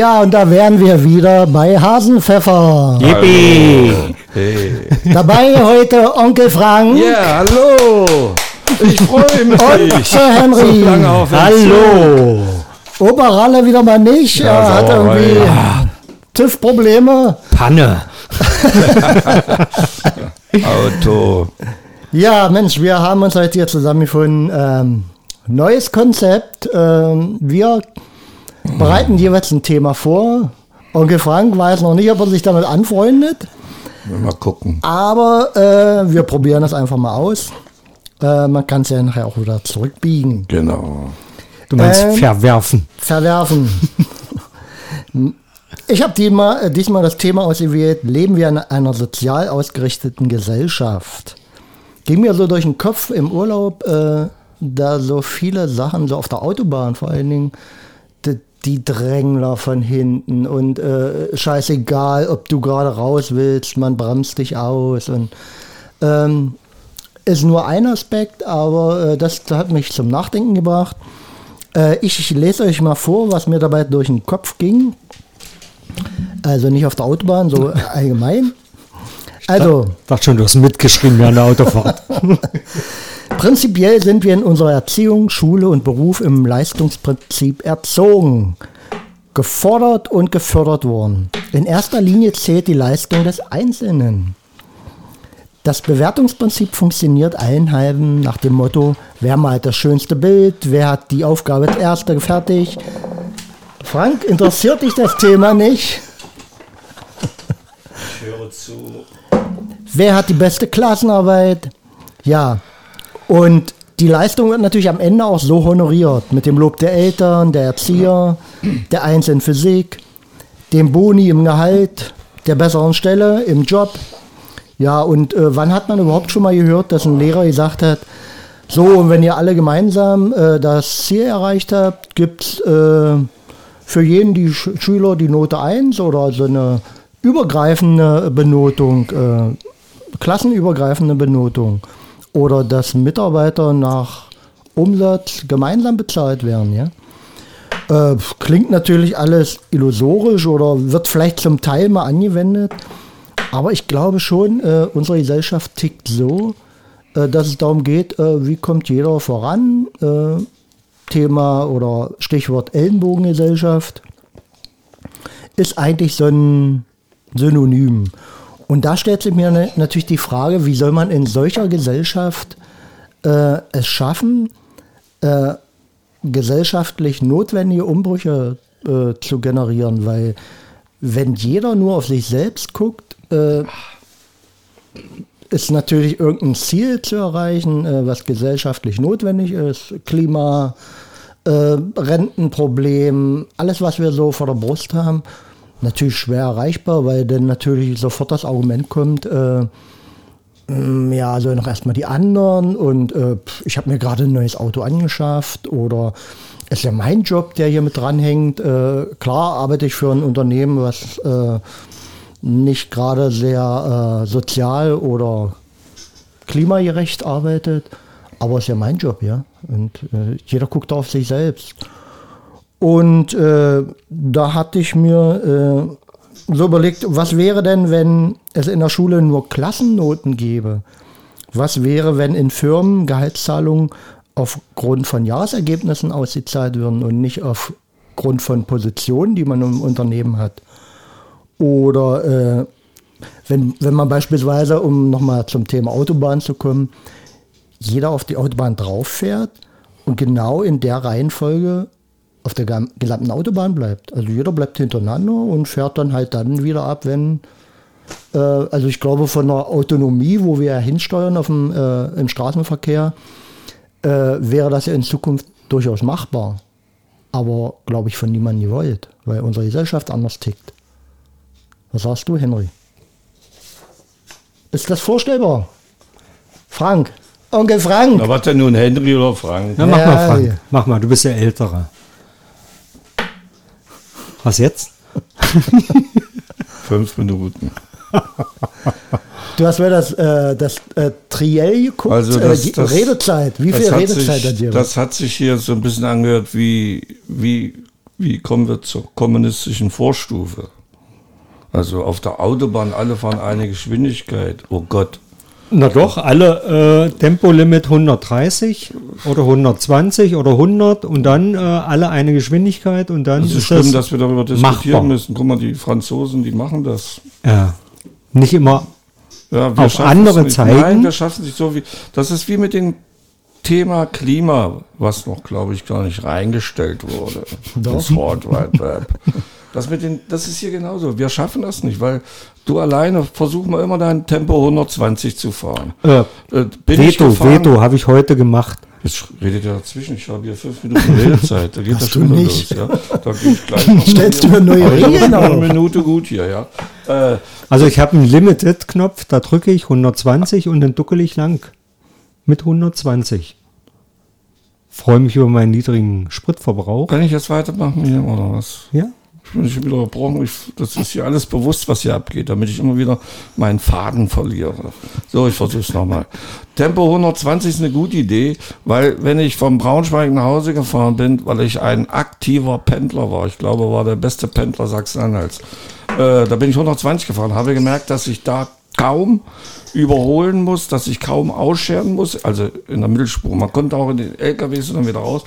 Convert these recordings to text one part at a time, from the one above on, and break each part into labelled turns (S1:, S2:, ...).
S1: Ja, und da wären wir wieder bei Hasenpfeffer.
S2: Yippie!
S3: Hey.
S1: Dabei heute Onkel Frank
S3: Ja, hallo! Ich freue mich.
S1: und Sir Henry.
S3: So.
S2: Hallo!
S1: Oberralle wieder mal nicht.
S3: Ja,
S1: er hat irgendwie TÜV-Probleme.
S2: Panne!
S3: Auto.
S1: Ja, Mensch, wir haben uns heute hier zusammengefunden. Ähm, neues Konzept. Ähm, wir bereiten jeweils ein Thema vor. Onkel Frank weiß noch nicht, ob er sich damit anfreundet.
S3: Mal gucken.
S1: Aber äh, wir probieren das einfach mal aus. Äh, man kann es ja nachher auch wieder zurückbiegen.
S3: Genau.
S2: Du meinst
S1: Ähm,
S2: verwerfen.
S1: Verwerfen. Ich habe diesmal, äh, diesmal das Thema ausgewählt, leben wir in einer sozial ausgerichteten Gesellschaft. Ging mir so durch den Kopf im Urlaub, äh, da so viele Sachen, so auf der Autobahn vor allen Dingen, die, Drängler von hinten und äh, scheißegal, ob du gerade raus willst, man bremst dich aus und ähm, ist nur ein Aspekt, aber äh, das hat mich zum Nachdenken gebracht. Äh, ich lese euch mal vor, was mir dabei durch den Kopf ging. Also nicht auf der Autobahn, so allgemein. Also,
S2: Dachte schon, du hast mitgeschrieben während der Autofahrt.
S1: prinzipiell sind wir in unserer Erziehung, Schule und Beruf im Leistungsprinzip erzogen, gefordert und gefördert worden. In erster Linie zählt die Leistung des Einzelnen. Das Bewertungsprinzip funktioniert allen halben nach dem Motto, wer malt das schönste Bild, wer hat die Aufgabe als erster fertig. Frank, interessiert dich das Thema nicht?
S3: Ich höre zu.
S1: Wer hat die beste Klassenarbeit? Ja. Und die Leistung wird natürlich am Ende auch so honoriert. Mit dem Lob der Eltern, der Erzieher, der in Physik, dem Boni im Gehalt, der besseren Stelle im Job. Ja, und äh, wann hat man überhaupt schon mal gehört, dass ein Lehrer gesagt hat, so, und wenn ihr alle gemeinsam äh, das Ziel erreicht habt, gibt es äh, für jeden die Sch Schüler die Note 1 oder so eine übergreifende Benotung, äh, klassenübergreifende Benotung. Oder dass Mitarbeiter nach Umsatz gemeinsam bezahlt werden, ja. Äh, klingt natürlich alles illusorisch oder wird vielleicht zum Teil mal angewendet. Aber ich glaube schon, äh, unsere Gesellschaft tickt so, äh, dass es darum geht, äh, wie kommt jeder voran. Äh, Thema oder Stichwort Ellenbogengesellschaft ist eigentlich so ein Synonym. Und da stellt sich mir ne- natürlich die Frage, wie soll man in solcher Gesellschaft äh, es schaffen, äh, gesellschaftlich notwendige Umbrüche äh, zu generieren, weil wenn jeder nur auf sich selbst guckt, äh, ist natürlich irgendein Ziel zu erreichen, äh, was gesellschaftlich notwendig ist. Klima, äh, Rentenproblem, alles, was wir so vor der Brust haben, natürlich schwer erreichbar, weil dann natürlich sofort das Argument kommt, äh, mm, ja, also noch erstmal die anderen und äh, ich habe mir gerade ein neues Auto angeschafft oder ist ja mein Job, der hier mit dranhängt. Äh, klar arbeite ich für ein Unternehmen, was äh, nicht gerade sehr äh, sozial oder klimagerecht arbeitet, aber ist ja mein Job, ja. Und äh, jeder guckt auf sich selbst. Und äh, da hatte ich mir äh, so überlegt, was wäre denn, wenn es in der Schule nur Klassennoten gäbe? Was wäre, wenn in Firmen Gehaltszahlungen aufgrund von Jahresergebnissen ausgezahlt würden und nicht aufgrund von Positionen, die man im Unternehmen hat? Oder äh, wenn, wenn man beispielsweise, um nochmal zum Thema Autobahn zu kommen, jeder auf die Autobahn drauf fährt und genau in der Reihenfolge auf der gesamten Autobahn bleibt. Also jeder bleibt hintereinander und fährt dann halt dann wieder ab, wenn äh, also ich glaube von der Autonomie, wo wir ja hinsteuern auf dem, äh, im Straßenverkehr, äh, wäre das ja in Zukunft durchaus machbar. Aber glaube ich von niemandem gewollt, weil unsere Gesellschaft anders tickt. Was sagst du, Henry? Ist das vorstellbar? Frank, Onkel Frank.
S3: Na, was denn nun, Henry oder Frank?
S2: Na, mach
S1: Ja,
S2: mal, Frank.
S1: ja.
S2: Mach mal, du bist der Ältere. Was jetzt?
S3: Fünf Minuten.
S1: Du hast mir das, äh, das äh, Triell geguckt,
S3: Also das-
S1: äh, die
S3: das-
S1: Redezeit. Wie viel
S3: hat
S1: Redezeit hat
S3: sich,
S1: ihr?
S3: Das hat sich hier so ein bisschen angehört wie, wie wie kommen wir zur kommunistischen Vorstufe? Also auf der Autobahn, alle fahren eine Geschwindigkeit. Oh Gott.
S2: Na doch, alle äh, Tempolimit 130 oder 120 oder 100 und dann äh, alle eine Geschwindigkeit und dann
S3: Es ist
S2: ist
S3: schlimm,
S2: das
S3: dass wir darüber diskutieren
S2: machbar.
S3: müssen. Guck mal, die Franzosen, die machen das.
S2: Ja. Nicht immer
S3: Ja,
S2: Auf
S3: schaffen
S2: andere zeigen?
S3: Nein, wir schaffen es nicht so wie. Das ist wie mit dem Thema Klima, was noch, glaube ich, gar nicht reingestellt wurde. Das World Wide Web. Das, mit den, das ist hier genauso. Wir schaffen das nicht, weil du alleine versuch mal immer dein Tempo 120 zu fahren.
S2: äh, Veto, Veto habe ich heute gemacht.
S3: Jetzt redet ihr dazwischen. Ich habe hier fünf Minuten Redezeit. Da geht das
S1: Hast
S3: schon wieder
S1: nicht.
S3: los. Ja? Da gehe ich gleich noch
S1: Stellst du mir neue Regeln
S3: noch eine
S1: auf?
S3: Minute gut hier, ja. Äh,
S2: Also ich habe einen Limited-Knopf, da drücke ich 120 und dann duckel ich lang. Mit 120. Freue mich über meinen niedrigen Spritverbrauch.
S3: kann ich jetzt weitermachen hier oder was?
S2: Ja.
S3: Ich bin schon wieder gebrochen. Ich, das ist hier alles bewusst, was hier abgeht, damit ich immer wieder meinen Faden verliere. So, ich versuche es nochmal. Tempo 120 ist eine gute Idee, weil wenn ich vom Braunschweig nach Hause gefahren bin, weil ich ein aktiver Pendler war, ich glaube, war der beste Pendler Sachsen-Anhalts, äh, da bin ich 120 gefahren, habe gemerkt, dass ich da kaum überholen muss, dass ich kaum ausscheren muss, also in der Mittelspur. Man konnte auch in den LKWs und dann wieder raus.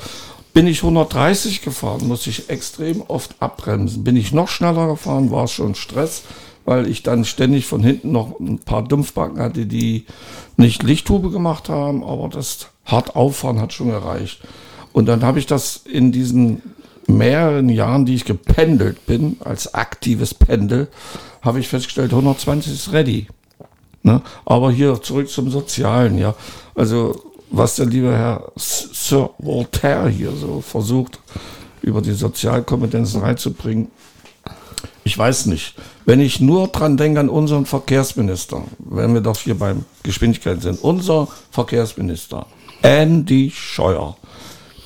S3: Bin ich 130 gefahren, musste ich extrem oft abbremsen. Bin ich noch schneller gefahren, war es schon Stress, weil ich dann ständig von hinten noch ein paar Dumpfbacken hatte, die nicht Lichthube gemacht haben, aber das hart auffahren hat schon gereicht. Und dann habe ich das in diesen mehreren Jahren, die ich gependelt bin, als aktives Pendel, habe ich festgestellt, 120 ist ready. Ne? Aber hier zurück zum Sozialen, ja. Also, was der liebe Herr Sir Voltaire hier so versucht, über die Sozialkompetenzen reinzubringen, ich weiß nicht. Wenn ich nur dran denke an unseren Verkehrsminister, wenn wir doch hier beim Geschwindigkeit sind, unser Verkehrsminister, Andy Scheuer,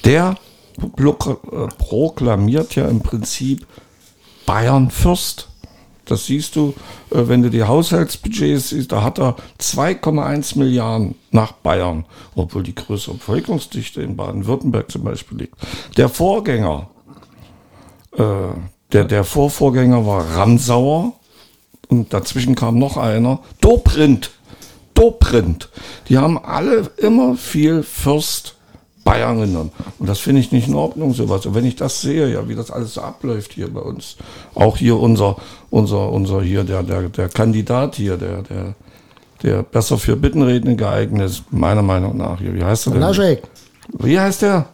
S3: der äh, proklamiert ja im Prinzip Bayern Fürst. Das siehst du, äh, wenn du die Haushaltsbudgets siehst, da hat er 2,1 Milliarden nach Bayern, obwohl die größere Bevölkerungsdichte in Baden-Württemberg zum Beispiel liegt. Der Vorgänger, äh, der, der Vorvorgänger war Ramsauer und dazwischen kam noch einer, Dobrindt. Dobrindt. Die haben alle immer viel Fürst Bayern genommen. Und das finde ich nicht in Ordnung, sowas. Und wenn ich das sehe, ja, wie das alles so abläuft hier bei uns. Auch hier unser, unser, unser hier, der, der, der Kandidat hier, der, der, der besser für Bittenreden geeignet ist, meiner Meinung nach hier. Wie heißt er denn?
S1: Laschet.
S3: Wie heißt der?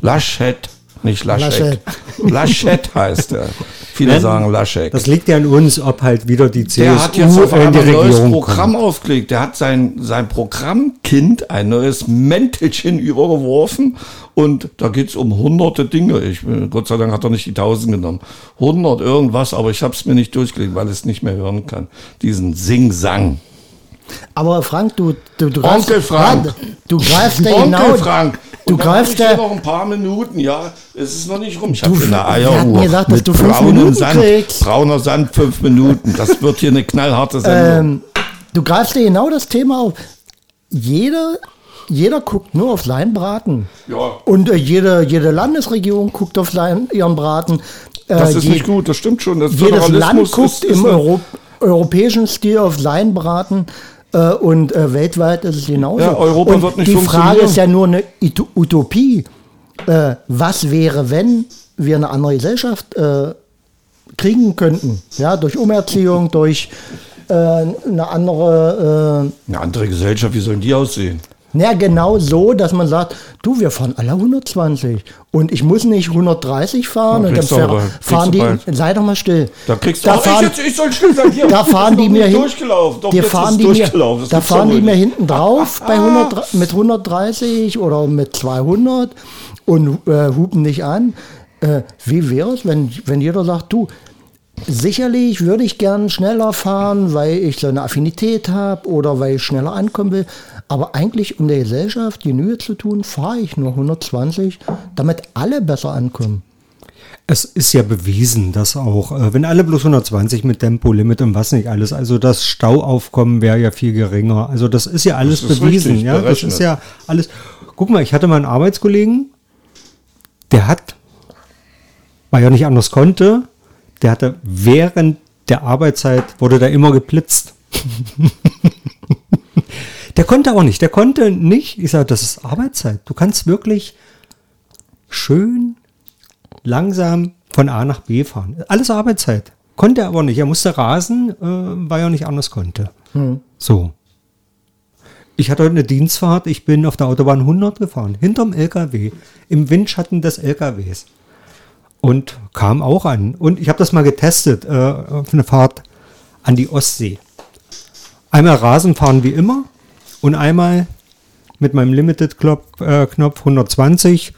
S3: Laschet. Nicht Laschet. Laschet heißt er. Viele
S2: Nein,
S3: sagen Laschet.
S2: Das liegt ja an uns, ob halt wieder die CSU
S3: Der hat jetzt auf
S2: in die
S3: ein neues
S2: Regierung
S3: Programm
S2: kommt.
S3: aufgelegt. Der hat sein, sein Programmkind ein neues Mäntelchen übergeworfen und da geht's um hunderte Dinge. Ich, bin- Gott sei Dank hat er nicht die tausend genommen. Hundert irgendwas, aber ich habe es mir nicht durchgelegt, weil ich es nicht mehr hören kann. Diesen Sing-Sang.
S1: Aber Frank, du, du, du
S3: Onkel Frank.
S1: Du greifst ja
S3: Onkel
S1: genau.
S3: Frank.
S1: Du greifst ja-
S3: noch ein paar Minuten, ja. Es ist noch nicht rum. Ich habe eine Eieruhr
S1: gesagt, dass
S3: mit
S1: du fünf Minuten
S3: Sand.
S1: kriegst.
S3: Brauner Sand, fünf Minuten. Das wird hier eine knallharte Sendung.
S1: Ähm, du greifst dir genau das Thema auf. Jeder, jeder guckt nur auf seinen Braten.
S3: Ja.
S1: Und äh, jede, jede Landesregierung guckt auf seinen, ihren Braten. Äh,
S3: Das ist
S1: je-
S3: nicht gut, das stimmt schon. Das
S1: Jedes Land guckt
S3: ist- ist
S1: im Euro europäischen Stil auf seinen Braten. Äh, und äh, weltweit ist es genauso.
S3: Ja, Europa
S1: und
S3: wird nicht
S1: die Frage ist ja nur eine Ut- Utopie. Äh, was wäre, wenn wir eine andere Gesellschaft äh, kriegen könnten? Ja, durch Umerziehung, durch äh, eine andere. Äh,
S3: Eine andere Gesellschaft, wie sollen die aussehen?
S1: Ja, genau so, dass man sagt, du, wir fahren alle 120 und ich muss nicht 130 fahren
S3: Ja,
S1: und dann
S3: du
S1: fahren
S3: du
S1: die,
S3: bald.
S1: sei doch mal still.
S3: Da kriegst du
S1: da
S3: Oh,
S1: fahren,
S3: ich, jetzt, ich soll still sein. Hier,
S1: da fahren die mir hin,
S3: durchgelaufen. Doch,
S1: die
S3: jetzt
S1: fahren die mir, da fahren die mir hinten drauf bei 100, mit 130 oder mit 200 und äh, hupen nicht an. Äh, wie wäre es, wenn, wenn jeder sagt, du, sicherlich würde ich gern schneller fahren, weil ich so eine Affinität habe oder weil ich schneller ankommen will. Aber eigentlich, um der Gesellschaft Genüge zu tun, fahre ich nur 120, damit alle besser ankommen.
S2: Es ist ja bewiesen, dass auch, äh, wenn alle bloß 120 mit Tempolimit und was nicht alles, also das Stauaufkommen wäre ja viel geringer. Also das ist ja alles
S3: Das ist
S2: bewiesen.
S3: richtig,
S2: ja, das ist ja alles. Guck mal, ich hatte mal einen Arbeitskollegen, der hat weil er nicht anders konnte, der hatte während der Arbeitszeit, wurde da immer geblitzt. der konnte auch nicht, der konnte nicht, ich sage, das ist Arbeitszeit. Du kannst wirklich schön langsam von A nach B fahren. Alles Arbeitszeit. Konnte er aber nicht. Er musste rasen, äh, weil er nicht anders konnte. So. Ich hatte heute eine Dienstfahrt. Ich bin auf der Autobahn 100 gefahren, hinterm LKW, im Windschatten des LKWs. Und kam auch an. Und ich habe das mal getestet, äh, auf eine Fahrt an die Ostsee. Einmal Rasen fahren wie immer und einmal mit meinem Limited-Knopf äh, Knopf 120.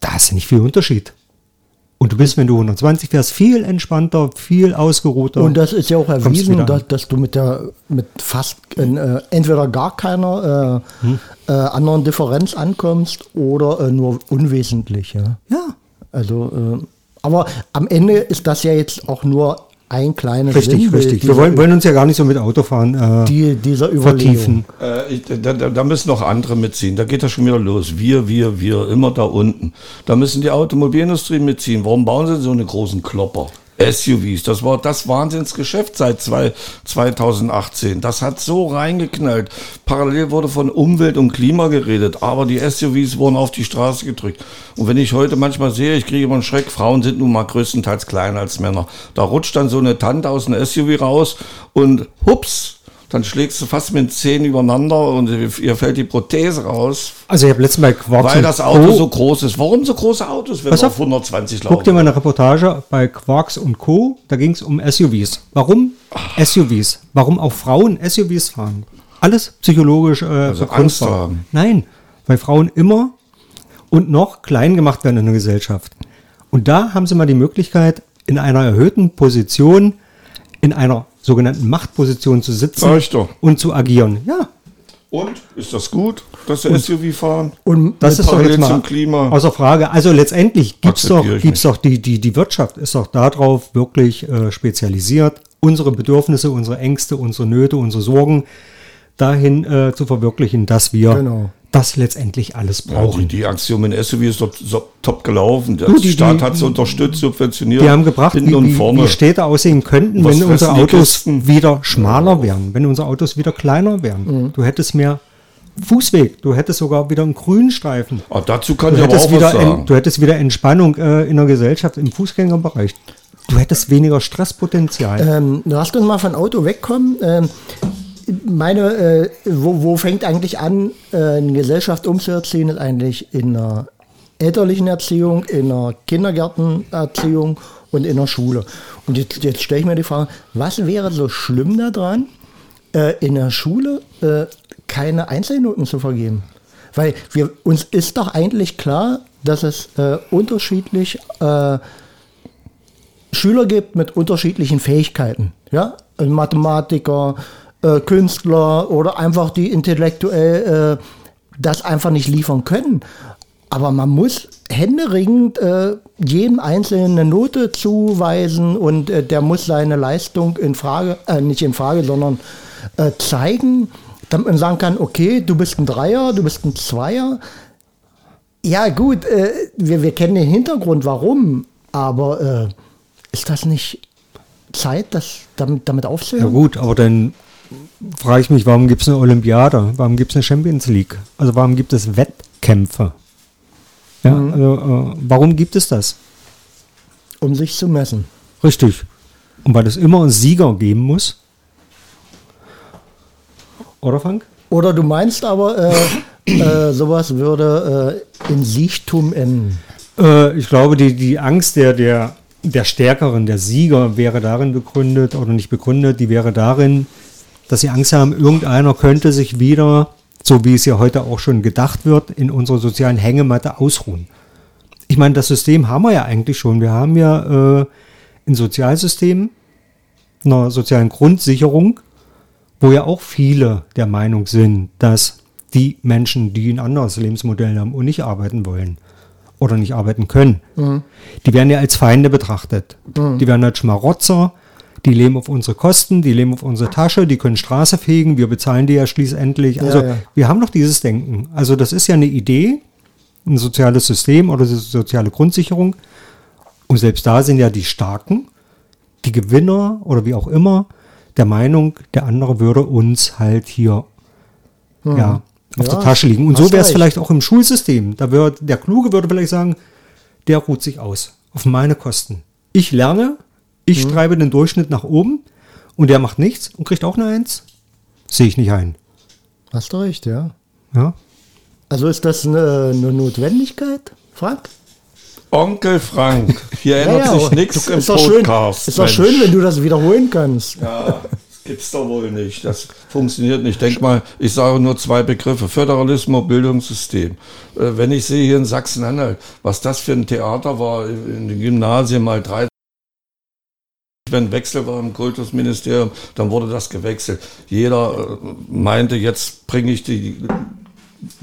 S2: Da ist nicht viel Unterschied. Und du bist, wenn du 120 fährst, viel entspannter, viel ausgeruhter.
S1: Und das ist ja auch erwiesen, dass, dass du mit der mit fast äh, entweder gar keiner äh,
S2: Hm.
S1: äh, anderen Differenz ankommst oder äh, nur unwesentlich. Ja?
S2: ja,
S1: Also, äh, aber am Ende ist das ja jetzt auch nur ein kleines
S2: richtig,
S1: Sinnbild
S2: richtig. Wir wollen, wollen uns ja gar nicht so mit Autofahren äh,
S1: die, dieser Überlegung.
S2: vertiefen.
S3: Äh, ich, da, da, da müssen noch andere mitziehen. Da geht das schon wieder los. Wir, wir, wir, immer da unten. Da müssen die Automobilindustrie mitziehen. Warum bauen sie so eine großen Klopper? SUVs, das war das Wahnsinnsgeschäft seit zwei, 2018. Das hat so reingeknallt. Parallel wurde von Umwelt und Klima geredet, aber die SUVs wurden auf die Straße gedrückt. Und wenn ich heute manchmal sehe, ich kriege immer einen Schreck, Frauen sind nun mal größtenteils kleiner als Männer. Da rutscht dann so eine Tante aus einem SUV raus und hups, dann schlägst du fast mit den Zähnen übereinander und ihr fällt die Prothese raus,
S2: Also ich habe letztens bei Quarks
S3: weil das Auto
S2: Co.
S3: so groß ist. Warum so große Autos, wenn
S2: Pass
S3: wir
S2: auf.
S3: auf 120
S2: Guck dir
S3: laufen?
S2: mal eine Reportage bei Quarks und Co. Da ging es um SUVs. Warum SUVs? Warum auch Frauen SUVs fahren? Alles psychologisch äh,
S3: Also. Angst haben.
S2: Nein, weil Frauen immer und noch klein gemacht werden in der Gesellschaft. Und da haben sie mal die Möglichkeit, in einer erhöhten Position, in einer sogenannten Machtposition zu sitzen
S3: doch.
S2: und zu agieren. Ja,
S3: Und ist das gut, dass sie SUV fahren?
S1: Und
S2: Das ist doch jetzt mal
S3: zum Klima.
S2: außer Frage. Also letztendlich gibt's doch,
S3: Akzeptiere ich
S2: gibt's doch die, die, die Wirtschaft ist doch darauf wirklich äh, spezialisiert, unsere Bedürfnisse, unsere Ängste, unsere Nöte, unsere Sorgen dahin äh, zu verwirklichen, dass wir
S1: Genau.
S2: Das letztendlich alles
S3: Ja, die,
S2: brauchen.
S3: die Aktion SUV ist doch so, top gelaufen. Der
S2: die-
S3: Staat
S2: die-
S3: hat sie unterstützt, subventioniert.
S2: Die haben gebracht, wie,
S3: und vorne.
S2: wie Städte aussehen könnten,
S3: Was
S2: wenn unsere Autos
S3: Kisten?
S2: wieder schmaler wären, wenn unsere Autos wieder kleiner wären.
S3: Mhm.
S2: Du hättest mehr Fußweg, du hättest sogar wieder einen Grünstreifen.
S3: Ah, dazu kann
S2: Du
S3: ich aber
S2: hättest,
S3: auch was
S2: wieder
S3: sagen.
S2: en, du hättest wieder Entspannung äh, in der Gesellschaft im Fußgängerbereich. Du hättest weniger Stresspotenzial.
S1: Ähm, lass uns mal von Auto wegkommen. Ähm, meine, äh, wo, wo fängt eigentlich an, äh, eine Gesellschaft umzuerziehen, ist eigentlich in der elterlichen Erziehung, in der Kindergärtenerziehung und in der Schule. Und jetzt, jetzt stelle ich mir die Frage, was wäre so schlimm daran, äh, in der Schule äh, keine Einzelnoten zu vergeben? Weil wir, uns ist doch eigentlich klar, dass es äh, unterschiedlich äh, Schüler gibt mit unterschiedlichen Fähigkeiten. Ja? Ein Mathematiker, äh, Künstler oder einfach die intellektuell äh, das einfach nicht liefern können. Aber man muss händeringend äh, jedem Einzelnen eine Note zuweisen und äh, der muss seine Leistung in Frage, äh, nicht in Frage, sondern äh, zeigen, damit man sagen kann, okay, du bist ein Dreier, du bist ein Zweier. Ja, gut, äh, wir, wir kennen den Hintergrund, warum, aber äh, ist das nicht Zeit, das damit, damit
S2: Ja
S1: aufzuhören?
S2: gut, aber dann frage ich mich, warum gibt es eine Olympiade? Warum gibt es eine Champions League? Also warum gibt es Wettkämpfe? Ja, also äh, warum gibt es das?
S1: Um sich zu messen.
S2: Richtig. Und weil es immer einen Sieger geben muss. Oder Frank?
S1: Oder du meinst aber, äh, äh, sowas würde äh, in Siechtum enden.
S2: Äh, ich glaube, die, die Angst der, der, der Stärkeren, der Sieger, wäre darin begründet oder nicht begründet, die wäre darin, dass sie Angst haben, irgendeiner könnte sich wieder, so wie es ja heute auch schon gedacht wird, in unserer sozialen Hängematte ausruhen. Ich meine, das System haben wir ja eigentlich schon. Wir haben ja äh, ein Sozialsystem, einer sozialen Grundsicherung, wo ja auch viele der Meinung sind, dass die Menschen, die ein anderes Lebensmodell haben und nicht arbeiten wollen oder nicht arbeiten können, die werden ja als Feinde betrachtet. Die werden als Schmarotzer, die leben auf unsere Kosten, die leben auf unsere Tasche, die können Straße fegen, wir bezahlen die ja schließlich. Also
S1: ja.
S2: wir haben doch dieses Denken. Also das ist ja eine Idee, ein soziales System oder eine soziale Grundsicherung, Und selbst da sind ja die Starken, die Gewinner oder wie auch immer, der Meinung, der andere würde uns halt hier ja, auf
S1: Ja,
S2: der Tasche liegen. Und so wäre es vielleicht auch im Schulsystem. Da wird, der Kluge würde vielleicht sagen, der ruht sich aus. Auf meine Kosten. Ich lerne, ich treibe den Durchschnitt nach oben und der macht nichts und kriegt auch eine Eins. Sehe ich nicht ein.
S1: Hast du recht, ja.
S2: Ja?
S1: Also ist das eine, eine Notwendigkeit, Frank?
S3: Onkel Frank, hier ändert sich nichts im
S1: ist doch schön,
S3: Podcast.
S1: Ist doch schön, wenn du das wiederholen kannst.
S3: Ja, das gibt's doch wohl nicht. Das funktioniert nicht. Denk mal, ich sage nur zwei Begriffe. Föderalismus, Bildungssystem. Äh, Wenn ich sehe hier in Sachsen-Anhalt, was das für ein Theater war in den Gymnasien mal drei wenn Wechsel war im Kultusministerium, dann wurde das gewechselt. Jeder äh, meinte, jetzt bringe ich die,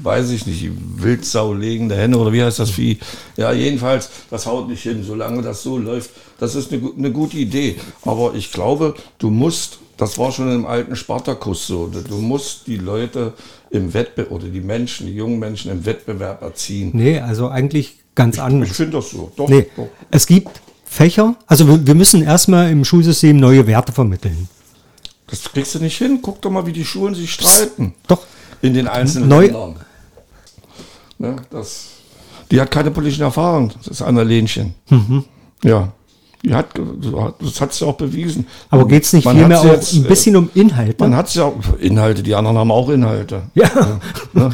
S3: weiß ich nicht, die Wildsau legende Henne oder wie heißt das Vieh? Ja, jedenfalls, das haut nicht hin, solange das so läuft. Das ist eine, eine gute Idee. Aber ich glaube, du musst, das war schon im alten Spartakus so, du musst die Leute im Wettbewerb, oder die Menschen, die jungen Menschen im Wettbewerb erziehen.
S2: Nee, also eigentlich ganz
S3: Ich
S2: anders.
S3: finde das so. Doch,
S2: Nee,
S3: doch.
S2: es gibt Fächer, also wir, wir müssen erstmal im Schulsystem neue Werte vermitteln.
S3: Das kriegst du nicht hin. Guck doch mal, wie die Schulen sich streiten.
S2: Doch,
S3: In den einzelnen
S2: Neu-
S3: Ländern. Ne, das, die hat keine politischen Erfahrungen, das ist Anna Lenchen.
S2: Mhm.
S3: Ja. Hat, das hat sie auch bewiesen.
S2: aber geht es nicht
S3: Man
S2: vielmehr auch
S3: jetzt,
S2: ein bisschen um Inhalte?
S3: Man hat ja Inhalte, die anderen haben auch Inhalte.
S2: ja,
S3: Ne?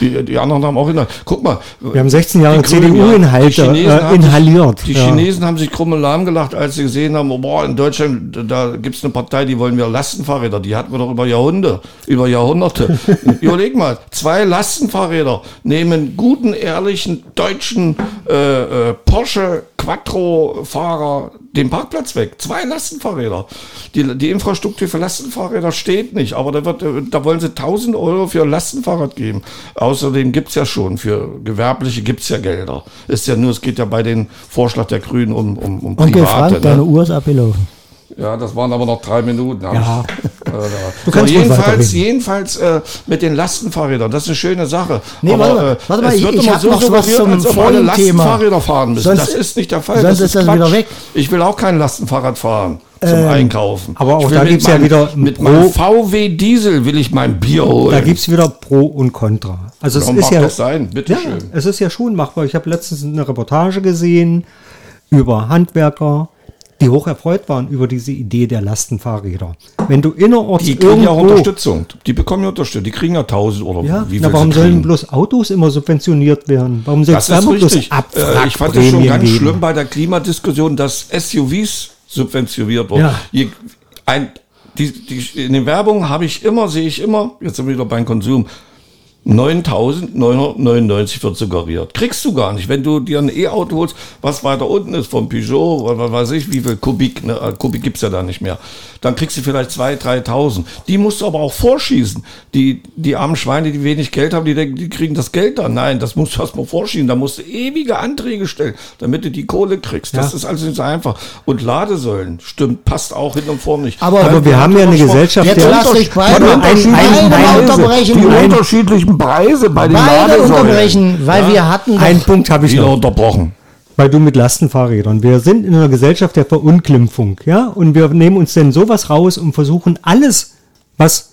S3: Die, die anderen haben auch Inhalte. Guck mal.
S2: wir haben 16 Jahre CDU-Inhalte
S3: ja.
S2: Äh, inhaliert.
S3: Sich, die
S2: ja.
S3: Chinesen haben sich krumm und lahm gelacht, als sie gesehen haben, oh, boah, in Deutschland, da gibt es eine Partei, die wollen wir Lastenfahrräder. Die hatten wir doch über Jahrhunderte. Über Jahrhunderte. Überleg mal, zwei Lastenfahrräder nehmen guten, ehrlichen deutschen äh, äh, Porsche Quattro-Fahrer den Parkplatz weg. Zwei Lastenfahrräder. Die, die Infrastruktur für Lastenfahrräder steht nicht, aber da, wird, da wollen sie 1000 Euro für ein Lastenfahrrad geben. Außerdem gibt's ja schon, für Gewerbliche gibt's ja Gelder. Ist ja nur, es geht ja bei den Vorschlag der Grünen um, um, um
S1: Onkel
S3: Private.
S1: Frank, deine
S3: ne?
S1: Uhr ist abgelaufen.
S3: Ja, das waren aber noch drei Minuten.
S2: Ja.
S3: Ich, äh.
S2: Du
S3: so,
S2: kannst ruhig
S3: jedenfalls, jedenfalls äh, mit den Lastenfahrrädern, das ist eine schöne Sache.
S1: Nee,
S3: aber
S1: warte mal,
S3: äh,
S1: warte mal,
S3: es wird
S1: ich- ich
S3: so
S1: noch was zum
S3: als ob alle
S1: Thema.
S3: Lastenfahrräder fahren müssen.
S1: Sonst-
S3: das ist nicht der Fall.
S1: sonst
S3: das
S1: ist das
S3: Quatsch.
S1: wieder weg.
S3: Ich will auch kein Lastenfahrrad fahren zum Einkaufen.
S2: aber auch da
S3: mit
S2: gibt's ja wieder
S3: Mit
S2: Pro-
S3: meinem VW Diesel will ich mein Bier holen.
S2: Da gibt es wieder Pro und Contra. Also es ist ja,
S3: das sein? Bitte
S2: ja,
S3: schön.
S2: es ist ja schon machbar. Ich habe letztens eine Reportage gesehen über Handwerker, die hoch erfreut waren über diese Idee der Lastenfahrräder. Wenn du innerorts
S3: Die kriegen ja auch Unterstützung. Die bekommen ja Unterstützung. Die kriegen ja 1000 oder
S2: Ja,
S3: wie viel
S2: warum sollen bloß Autos immer subventioniert werden? Warum soll es bloß.
S3: Äh, ich fand es schon ganz
S2: geben?
S3: schlimm bei der Klimadiskussion, dass SUVs subventioniert wurden.
S2: Ja.
S3: Je, ein, die, die, in den Werbungen habe ich immer, sehe ich immer, jetzt sind wir wieder beim Konsum, 9.999 wird suggeriert. Kriegst du gar nicht. Wenn du dir ein E-Auto holst, was weiter unten ist, vom Peugeot, oder was weiß ich, wie viel Kubik, ne, äh, Kubik gibt's ja da nicht mehr, dann kriegst du vielleicht 2.000, 3.000. Die musst du aber auch vorschießen. Die, die armen Schweine, die wenig Geld haben, die denken, die kriegen das Geld dann. Nein, das musst du erst mal vorschießen. Da musst du ewige Anträge stellen, damit du die Kohle kriegst. Das
S2: Ja.
S3: ist also nicht so einfach. Und Ladesäulen, stimmt, passt auch hin und vorne nicht.
S1: Aber-
S2: Aber wir haben ja eine Gesellschaft,
S1: Jetzt
S2: der
S1: lass dich
S3: die unterschiedlichen Preise bei den
S1: Beide
S3: Ladesäulen.
S1: unterbrechen, weil wir hatten doch,
S2: Ein Punkt habe ich noch.
S3: unterbrochen.
S2: Weil du mit Lastenfahrrädern. Wir sind in einer Gesellschaft der Verunglimpfung, ja, und wir nehmen uns denn sowas raus und versuchen alles, was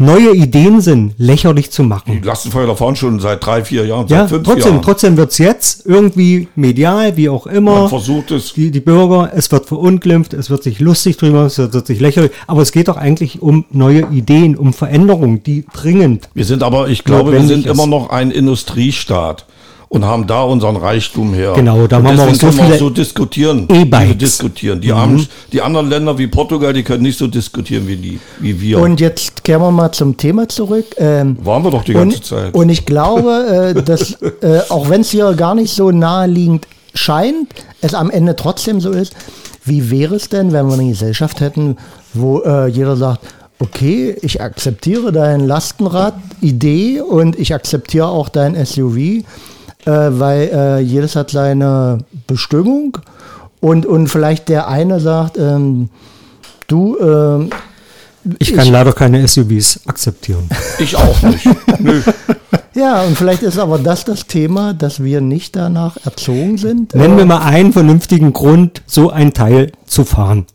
S2: neue Ideen sind, lächerlich zu
S3: Die
S2: machen.
S3: Lastenfahrräder fahren schon seit drei, vier Jahren,
S2: Ja,
S3: seit fünf
S2: trotzdem,
S3: Jahren.
S2: trotzdem wird's jetzt irgendwie medial, wie auch immer.
S3: Man versucht es.
S2: die, die Bürger, es wird verunglimpft, es wird sich lustig drüber, es wird sich lächerlich, aber es geht doch eigentlich um neue Ideen, um Veränderungen, die dringend.
S3: Wir sind aber, ich glaube, wir sind
S2: ist.
S3: immer noch ein Industriestaat und haben da unseren Reichtum her.
S2: Genau, da haben wir auch so viele
S3: auch so diskutieren.
S2: E-Bikes.
S3: wir diskutieren. Die, armen, die anderen Länder wie Portugal, die können nicht so diskutieren wie, die, wie wir.
S1: Und jetzt kehren wir mal zum Thema zurück. Ähm,
S3: Waren wir doch die ganze
S1: und,
S3: Zeit.
S1: und ich glaube, äh, dass, äh, auch wenn es hier gar nicht so naheliegend scheint, es am Ende trotzdem so ist. Wie wäre es denn, wenn wir eine Gesellschaft hätten, wo äh, jeder sagt, okay, ich akzeptiere dein Lastenrad-Idee und ich akzeptiere auch dein SUV, äh, weil äh, jedes hat seine Bestimmung und, und vielleicht der eine sagt, ähm, du, ähm,
S2: Ich kann leider keine SUVs akzeptieren.
S3: ich auch nicht. Nö.
S1: Ja, und vielleicht ist aber das das Thema, dass wir nicht danach erzogen sind.
S2: Nennen wir mal einen vernünftigen Grund, so ein Teil zu fahren.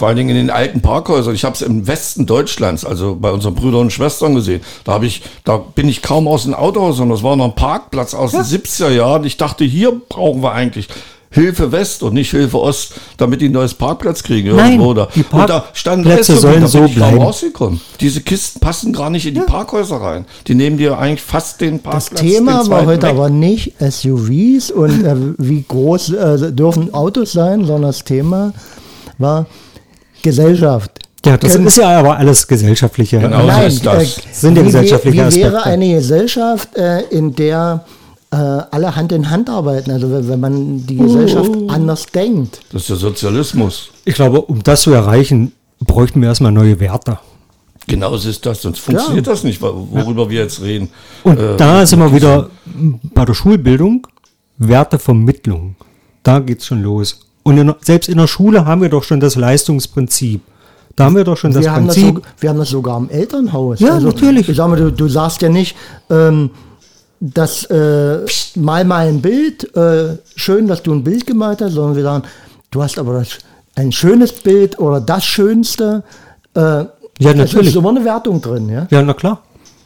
S3: Vor allen Dingen in den alten Parkhäusern. Ich habe es im Westen Deutschlands, also bei unseren Brüdern und Schwestern gesehen. Da habe ich, da bin ich kaum aus dem Auto raus, sondern das war noch ein Parkplatz aus den 70er Jahren. Ich dachte, hier brauchen wir eigentlich Hilfe West und nicht Hilfe Ost, damit die ein neues Parkplatz kriegen
S2: Nein,
S3: da.
S2: die
S3: und da standen Reste,
S2: sollen
S3: da
S2: so bleiben.
S3: rausgekommen. Diese Kisten passen gar nicht in die Parkhäuser rein. Die nehmen dir eigentlich fast den
S1: Das
S3: Parkplatz.
S1: Thema
S3: den
S1: war heute
S3: weg.
S1: aber nicht SUVs und äh, wie groß äh, dürfen Autos sein, sondern das Thema war Gesellschaft.
S2: Ja, das
S1: Können-
S2: ist ja aber alles gesellschaftliche.
S3: Genau.
S1: Nein,
S3: ist das.
S1: äh,
S2: Sind ja
S1: wie,
S2: gesellschaftliche
S1: wie wäre
S2: Aspekte.
S1: eine Gesellschaft, äh, in der äh, alle Hand in Hand arbeiten? Also wenn, wenn man die Gesellschaft
S2: Oh.
S1: anders denkt.
S3: Das ist der Sozialismus.
S2: Ich glaube, um das zu erreichen, bräuchten wir erstmal neue Werte.
S3: Genau so ist das, sonst funktioniert das nicht, wo- worüber wir jetzt reden.
S2: Und
S3: Äh,
S2: da sind wir wieder bei der Schulbildung, Wertevermittlung. Da geht's schon los. Und in, selbst in der Schule haben wir doch schon das Leistungsprinzip. Da haben wir doch schon das
S1: wir, haben das
S2: Prinzip.
S1: so, wir haben das sogar im Elternhaus.
S2: Ja, natürlich.
S1: Ich sag mal, du, du sagst ja nicht, ähm, das äh, mal mal ein Bild, äh, schön, dass du ein Bild gemalt hast, sondern wir sagen, du hast aber das, ein schönes Bild oder das Schönste. Äh,
S2: Ja, natürlich.
S1: ist immer eine Wertung drin, ja.
S2: Ja, na klar.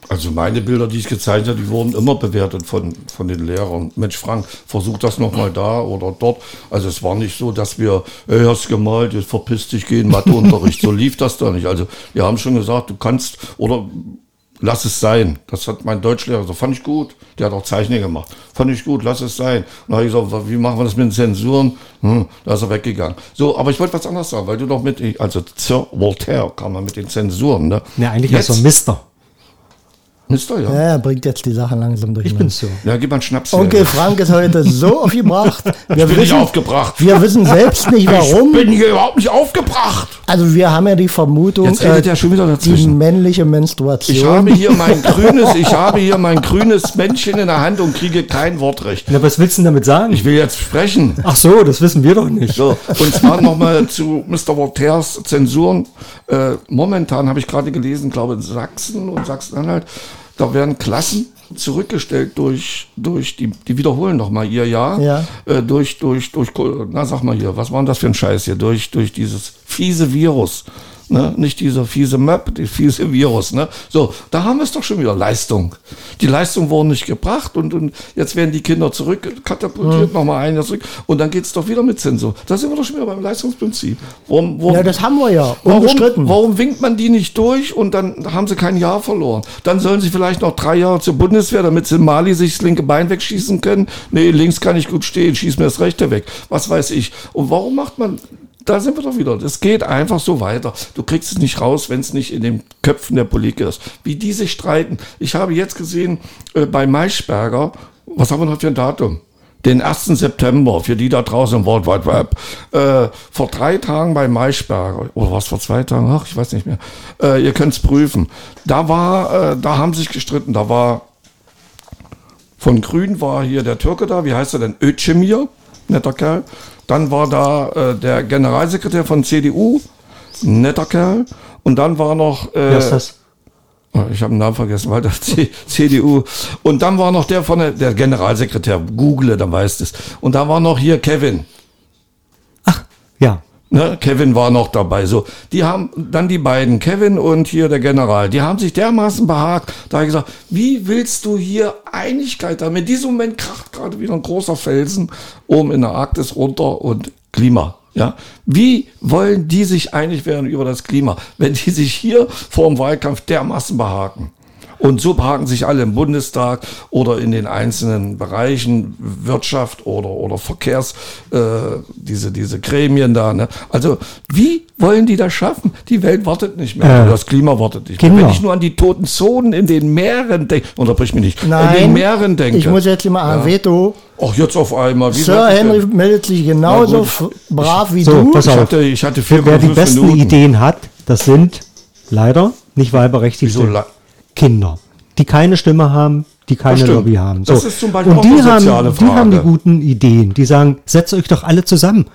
S3: Also meine Bilder, die ich gezeichnet habe, die wurden immer bewertet von, von den Lehrern. Mensch, Frank, versuch das nochmal da oder dort. Also es war nicht so, dass wir, ey, hast gemalt, jetzt verpiss dich, geh in Matheunterricht. so lief das da nicht. Also wir haben schon gesagt, du kannst oder lass es sein. Das hat mein Deutschlehrer so, fand ich gut. Der hat auch Zeichner gemacht. Fand ich gut, lass es sein. Und dann habe ich gesagt, wie machen wir das mit den Zensuren? Hm, da ist er weggegangen. So, aber ich wollte was anderes sagen, weil du doch mit, also Sir Voltaire kam man mit den Zensuren, ne?
S2: Ja, eigentlich
S3: Jetzt,
S2: ist er Mister.
S3: Mister, ja.
S1: Ja, er bringt jetzt die Sachen langsam durch.
S2: Ich bin so.
S3: Ja, gib mal einen Schnaps her.
S1: Onkel Frank ist heute so aufgebracht. Wir
S3: Ich bin nicht
S1: wissen,
S3: aufgebracht.
S1: wir wissen selbst nicht
S3: Ich
S1: warum.
S3: bin hier überhaupt nicht aufgebracht.
S1: Also wir haben ja die Vermutung,
S3: Jetzt redet
S1: äh,
S3: schon wieder
S1: die
S3: dazwischen.
S1: männliche Menstruation.
S3: Ich habe hier mein grünes, ich habe hier mein grünes Männchen in der Hand und kriege kein Wortrecht.
S2: Na, was willst du denn damit sagen?
S3: Ich will jetzt sprechen.
S2: Ach so, das wissen wir doch nicht.
S3: So, und zwar nochmal zu Mr. Voltaires Zensuren. Äh, momentan habe ich gerade gelesen, glaube in Sachsen und Sachsen-Anhalt, da werden Klassen zurückgestellt durch, durch die, die wiederholen noch mal ihr Jahr,
S1: Ja.
S3: äh, durch, durch, durch, na sag mal hier, was war denn das für ein Scheiß hier, durch, durch dieses fiese Virus. Ne? Nicht dieser fiese Map, die fiese Virus. Ne? So, da haben wir es doch schon wieder, Leistung. Die Leistungen wurden nicht gebracht und, und jetzt werden die Kinder zurückkatapultiert,
S1: Hm.
S3: nochmal ein Jahr zurück und dann geht's doch wieder mit Zensur. Da sind wir doch schon wieder beim Leistungsprinzip. Warum, warum,
S1: ja, das haben wir ja,
S3: Warum, warum winkt man die nicht durch und dann haben sie kein Jahr verloren? Dann sollen sie vielleicht noch drei Jahre zur Bundeswehr, damit sie in Mali sich das linke Bein wegschießen können. Nee, links kann ich gut stehen, schieß mir das rechte weg. Was weiß ich. Und warum macht man, da sind wir doch wieder. Das geht einfach so weiter. Du kriegst es nicht raus, wenn es nicht in den Köpfen der Politiker ist. Wie die sich streiten. Ich habe jetzt gesehen, äh, bei Maischberger, was haben wir noch für ein Datum? den 1. September, für die da draußen im World Wide Web, äh, vor drei Tagen bei Maischberger, oder was vor zwei Tagen, ach, ich weiß nicht mehr, äh, ihr könnt's prüfen. Da war, äh, da haben sich gestritten, da war, von Grün war hier der Türke da, wie heißt er denn, Özdemir, netter Kerl. Dann war da äh, der Generalsekretär von CDU, netter Kerl. Und dann war noch... Äh,
S2: Wer ist das?
S3: Oh, Ich habe den Namen vergessen, weil der CDU. Und dann war noch der von der, der Generalsekretär, Google, dann weißt es. Und da war noch hier Kevin.
S2: Ja.
S3: Ne? Kevin war noch dabei. So, die haben dann die beiden, Kevin und hier der General, die haben sich dermaßen behagt. Da habe ich gesagt, wie willst du hier Einigkeit haben? In diesem Moment kracht gerade wieder ein großer Felsen oben in der Arktis runter und Klima. Ja, wie wollen die sich einig werden über das Klima, wenn die sich hier vor dem Wahlkampf dermaßen behaken? Und so behaken sich alle im Bundestag oder in den einzelnen Bereichen Wirtschaft oder, oder Verkehrs, äh, diese, diese Gremien da. Ne? Also wie wollen die das schaffen? Die Welt wartet nicht mehr.
S2: Äh,
S3: das Klima wartet nicht mehr.
S2: Kinder.
S3: Wenn ich nur an die toten Zonen in den Meeren denke, unterbrich mich nicht, in den
S1: Nein,
S3: Meeren denke.
S1: ich muss jetzt immer an Veto.
S3: Ach, jetzt auf einmal. Wie
S1: Sir Henry
S3: denn?
S1: meldet sich
S3: Na
S1: genauso brav wie
S2: So,
S1: du.
S3: Ich hatte, ich hatte vier
S2: Wer die besten
S3: Minuten.
S2: Ideen hat, das sind leider nicht wahlberechtigte
S3: Wieso
S2: Kinder, die keine Stimme haben, die keine. Lobby haben.
S3: Das ist zum Beispiel
S2: Und
S3: auch
S2: die haben,
S3: soziale
S2: die haben die
S3: Frage.
S2: guten Ideen. Die sagen, setzt euch doch alle zusammen.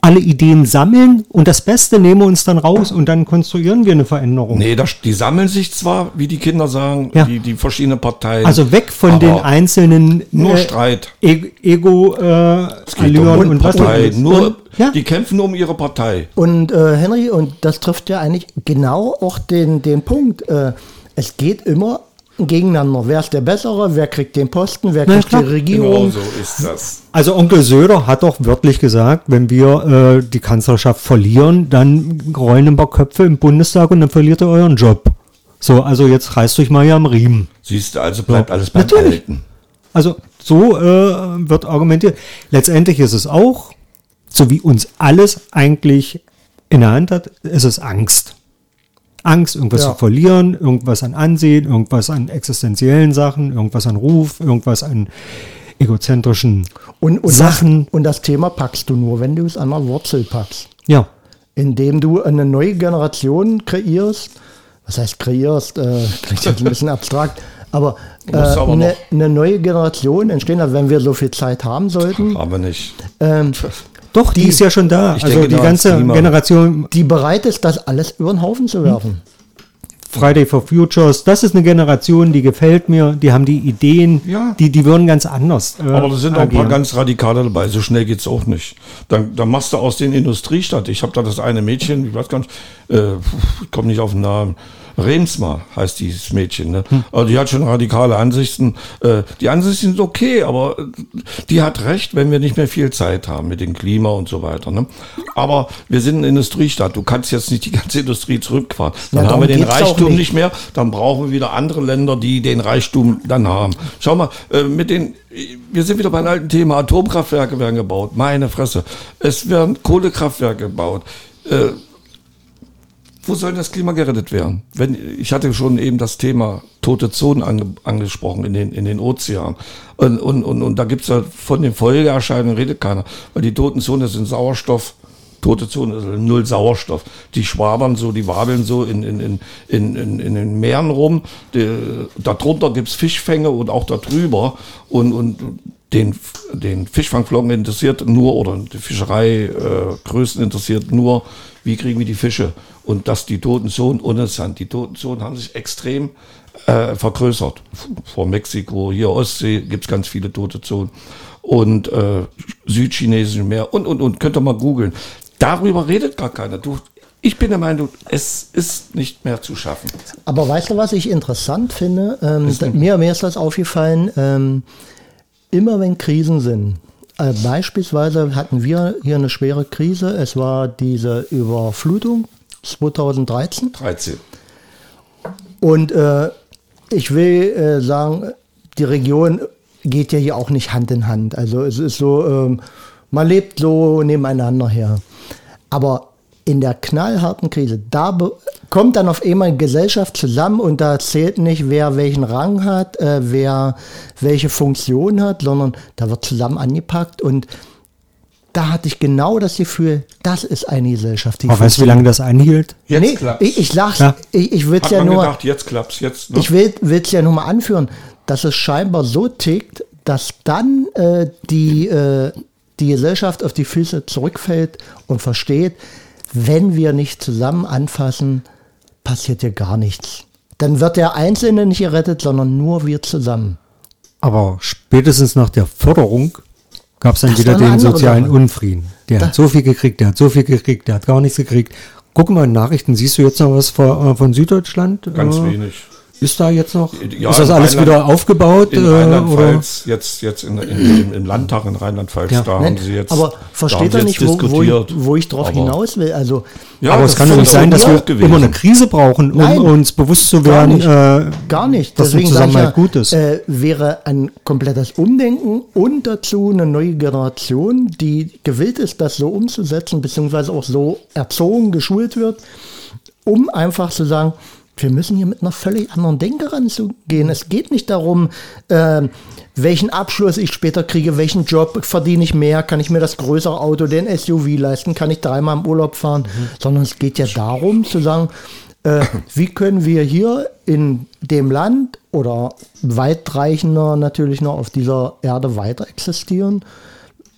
S2: alle Ideen sammeln und das Beste nehmen wir uns dann raus und dann konstruieren wir eine Veränderung.
S3: Nee, das, die sammeln sich zwar, wie die Kinder sagen,
S2: Ja.
S3: die, die verschiedenen Parteien.
S2: Also weg von den einzelnen
S3: Nur
S2: äh,
S3: Streit.
S2: E- Ego äh,
S3: Es geht
S2: Allüren
S3: um
S2: und was
S3: Partei.
S2: nicht.
S3: Nur,
S2: Und, ja,
S3: Die kämpfen nur um ihre Partei.
S1: Und äh, Henry, und das trifft ja eigentlich genau auch den, den Punkt. Äh, es geht immer gegeneinander. Wer ist der Bessere? Wer kriegt den Posten? Wer
S2: Na
S1: kriegt
S2: klar.
S1: die Regierung?
S3: Genau so ist das.
S2: also Onkel Söder hat doch wörtlich gesagt, wenn wir äh, die Kanzlerschaft verlieren, dann rollen ein paar Köpfe im Bundestag und dann verliert ihr euren Job. So, also jetzt reißt euch mal ja am Riemen.
S3: Siehst du, also bleibt alles beim
S2: Natürlich.
S3: Alten.
S2: Also so äh, wird argumentiert. Letztendlich ist es auch, so wie uns alles eigentlich in der Hand hat, ist es Angst. Angst, irgendwas
S1: Ja.
S2: zu verlieren, irgendwas an Ansehen, irgendwas an existenziellen Sachen, irgendwas an Ruf, irgendwas an egozentrischen
S1: Und, und,
S2: Sachen.
S1: Das, und das Thema packst du nur, wenn du es an der Wurzel packst.
S2: Ja,
S1: Indem du eine neue Generation kreierst. Was heißt kreierst? Äh, klingt jetzt ein bisschen abstrakt. Aber, äh, eine,
S3: noch.
S1: eine neue Generation entstehen, also wenn wir so viel Zeit haben sollten,
S3: Aber nicht.
S1: ähm,
S2: doch, die, ist ja schon da.
S3: Ich
S2: Also
S3: denke
S2: die ganze
S3: Klima.
S2: Generation
S1: die bereit ist, das alles über den Haufen zu werfen.
S2: Friday for Futures, das ist eine Generation, die gefällt mir, die haben die Ideen,
S3: Ja.
S2: die, die würden ganz anders. Äh,
S3: Aber da sind auch ein paar
S2: agieren.
S3: ganz Radikale dabei. So schnell geht's auch nicht. Dann, dann machst du aus den Industriestadt. Ich habe da das eine Mädchen, ich weiß gar nicht, äh, ich komme nicht auf den Namen. Remsmar heißt dieses Mädchen. Ne? Also die hat schon radikale Ansichten. Äh, die Ansichten sind okay, aber äh, die hat recht, wenn wir nicht mehr viel Zeit haben mit dem Klima und so weiter. Ne? Aber wir sind eine Industriestadt. Du kannst jetzt nicht die ganze Industrie zurückfahren. Dann
S1: Ja,
S3: haben wir den Reichtum
S1: nicht.
S3: nicht mehr. Dann brauchen wir wieder andere Länder, die den Reichtum dann haben. Schau mal, äh, mit den, wir sind wieder beim alten Thema. Atomkraftwerke werden gebaut. Meine Fresse. Es werden Kohlekraftwerke gebaut. Äh, wo soll das Klima gerettet werden? Wenn, ich hatte schon eben das Thema tote Zonen ange, angesprochen in den, in den Ozeanen. Und, und, und, und da gibt's ja von den Folgeerscheinungen redet keiner. Weil die toten Zonen sind Sauerstoff, tote Zone, also null Sauerstoff. Die schwabern so, die wabeln so in, in, in, in, in, in den Meeren rum. Die, darunter gibt's Fischfänge und auch darüber. Und, und den, den Fischfangflotten interessiert nur, oder die Fischerei äh, interessiert nur, wie kriegen wir die Fische. Und dass die toten Zonen uninteressant. Die toten Zonen haben sich extrem äh, vergrößert. Vor Mexiko, hier Ostsee gibt's ganz viele tote Zonen. Und äh, südchinesische Meer und, und, und. Könnt ihr mal googeln. Darüber redet gar keiner. Du, ich bin der Meinung, es ist nicht mehr zu schaffen.
S1: Aber weißt du, was ich interessant finde? Ähm, mir, mir ist das aufgefallen, ähm, immer wenn Krisen sind. Äh, beispielsweise hatten wir hier eine schwere Krise. Es war diese Überflutung 2013.
S3: 13.
S1: Und äh, ich will äh, sagen, die Region geht ja hier auch nicht Hand in Hand. Also es ist so, ähm, man lebt so nebeneinander her. Aber in der knallharten Krise, da kommt dann auf einmal eine Gesellschaft zusammen und da zählt nicht, wer welchen Rang hat, äh, wer welche Funktion hat, sondern da wird zusammen angepackt und da hatte ich genau das Gefühl, das ist eine Gesellschaft, die
S2: Aber weißt du, wie lange das anhielt?
S3: Jetzt
S1: nee,
S3: klappt's.
S1: ich, ich sag's,
S2: Ja.
S1: ich, ich will
S3: Hat
S1: ja
S3: man
S1: nur,
S3: gedacht, jetzt klappt's, jetzt. Ne?
S1: ich will es ja nur mal anführen, dass es scheinbar so tickt, dass dann äh, die, äh, die Gesellschaft auf die Füße zurückfällt und versteht, wenn wir nicht zusammen anfassen, passiert hier gar nichts. Dann wird der Einzelne nicht gerettet, sondern nur wir zusammen.
S2: Aber spätestens nach der Förderung gab es dann
S1: Das
S2: wieder den sozialen
S1: Sache.
S2: Unfrieden. Der
S1: Da-
S2: hat so viel gekriegt, der hat so viel gekriegt, der hat gar nichts gekriegt. Guck mal in Nachrichten, siehst du jetzt noch was von, äh, von Süddeutschland?
S3: Ganz
S2: Äh,
S3: wenig.
S2: Ist da jetzt noch?
S3: Ja,
S2: ist das
S3: in
S2: alles
S3: Rheinland-
S2: wieder aufgebaut?
S3: In
S2: äh, oder?
S3: Rheinland-Pfalz, jetzt, jetzt in, in, im, im Landtag in Rheinland-Pfalz,
S2: Ja.
S3: da haben sie jetzt.
S1: Aber versteht
S3: sie
S1: er nicht, wo, wo,
S3: diskutiert.
S1: ich, wo ich drauf
S3: Aber-
S1: hinaus will? Also,
S3: Ja,
S2: Aber es kann doch nicht sein, dass wir
S3: gewesen.
S2: immer eine Krise brauchen, um
S1: Nein.
S2: uns bewusst zu
S1: Gar
S2: werden,
S1: nicht.
S2: äh,
S1: Gar nicht.
S2: dass
S1: Deswegen sage ich
S2: Zusammenhalt
S1: ja,
S2: gut ist.
S1: Äh, wäre ein komplettes Umdenken und dazu eine neue Generation, die gewillt ist, das so umzusetzen, beziehungsweise auch so erzogen, geschult wird, um einfach zu sagen, wir müssen hier mit einer völlig anderen Denke ranzugehen. Es geht nicht darum, äh, welchen Abschluss ich später kriege, welchen Job verdiene ich mehr, kann ich mir das größere Auto, den SUV leisten, kann ich dreimal im Urlaub fahren,
S2: Mhm.
S1: sondern es geht ja darum zu sagen, äh, wie können wir hier in dem Land oder weitreichender natürlich noch auf dieser Erde weiter existieren?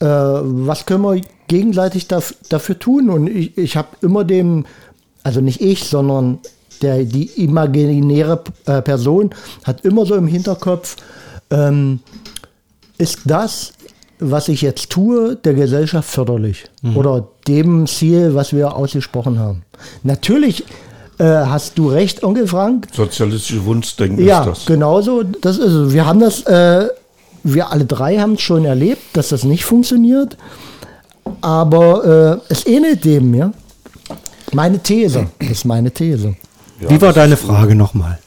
S1: äh, was können wir gegenseitig daf dafür tun? Und ich, ich habe immer dem, also nicht ich, sondern der, die imaginäre äh, Person hat immer so im Hinterkopf, ähm, ist das, was ich jetzt tue, der Gesellschaft förderlich oder dem Ziel, was wir ausgesprochen haben. Natürlich äh, hast du recht, Onkel Frank.
S3: Sozialistische Wunschdenken
S1: Ja,
S3: ist das.
S1: genauso. Das ist, wir haben das, äh, wir alle drei haben es schon erlebt, dass das nicht funktioniert. Aber äh, es ähnelt dem, ja. Meine These, das ist meine These.
S3: Ja,
S2: Wie war deine Frage nochmal?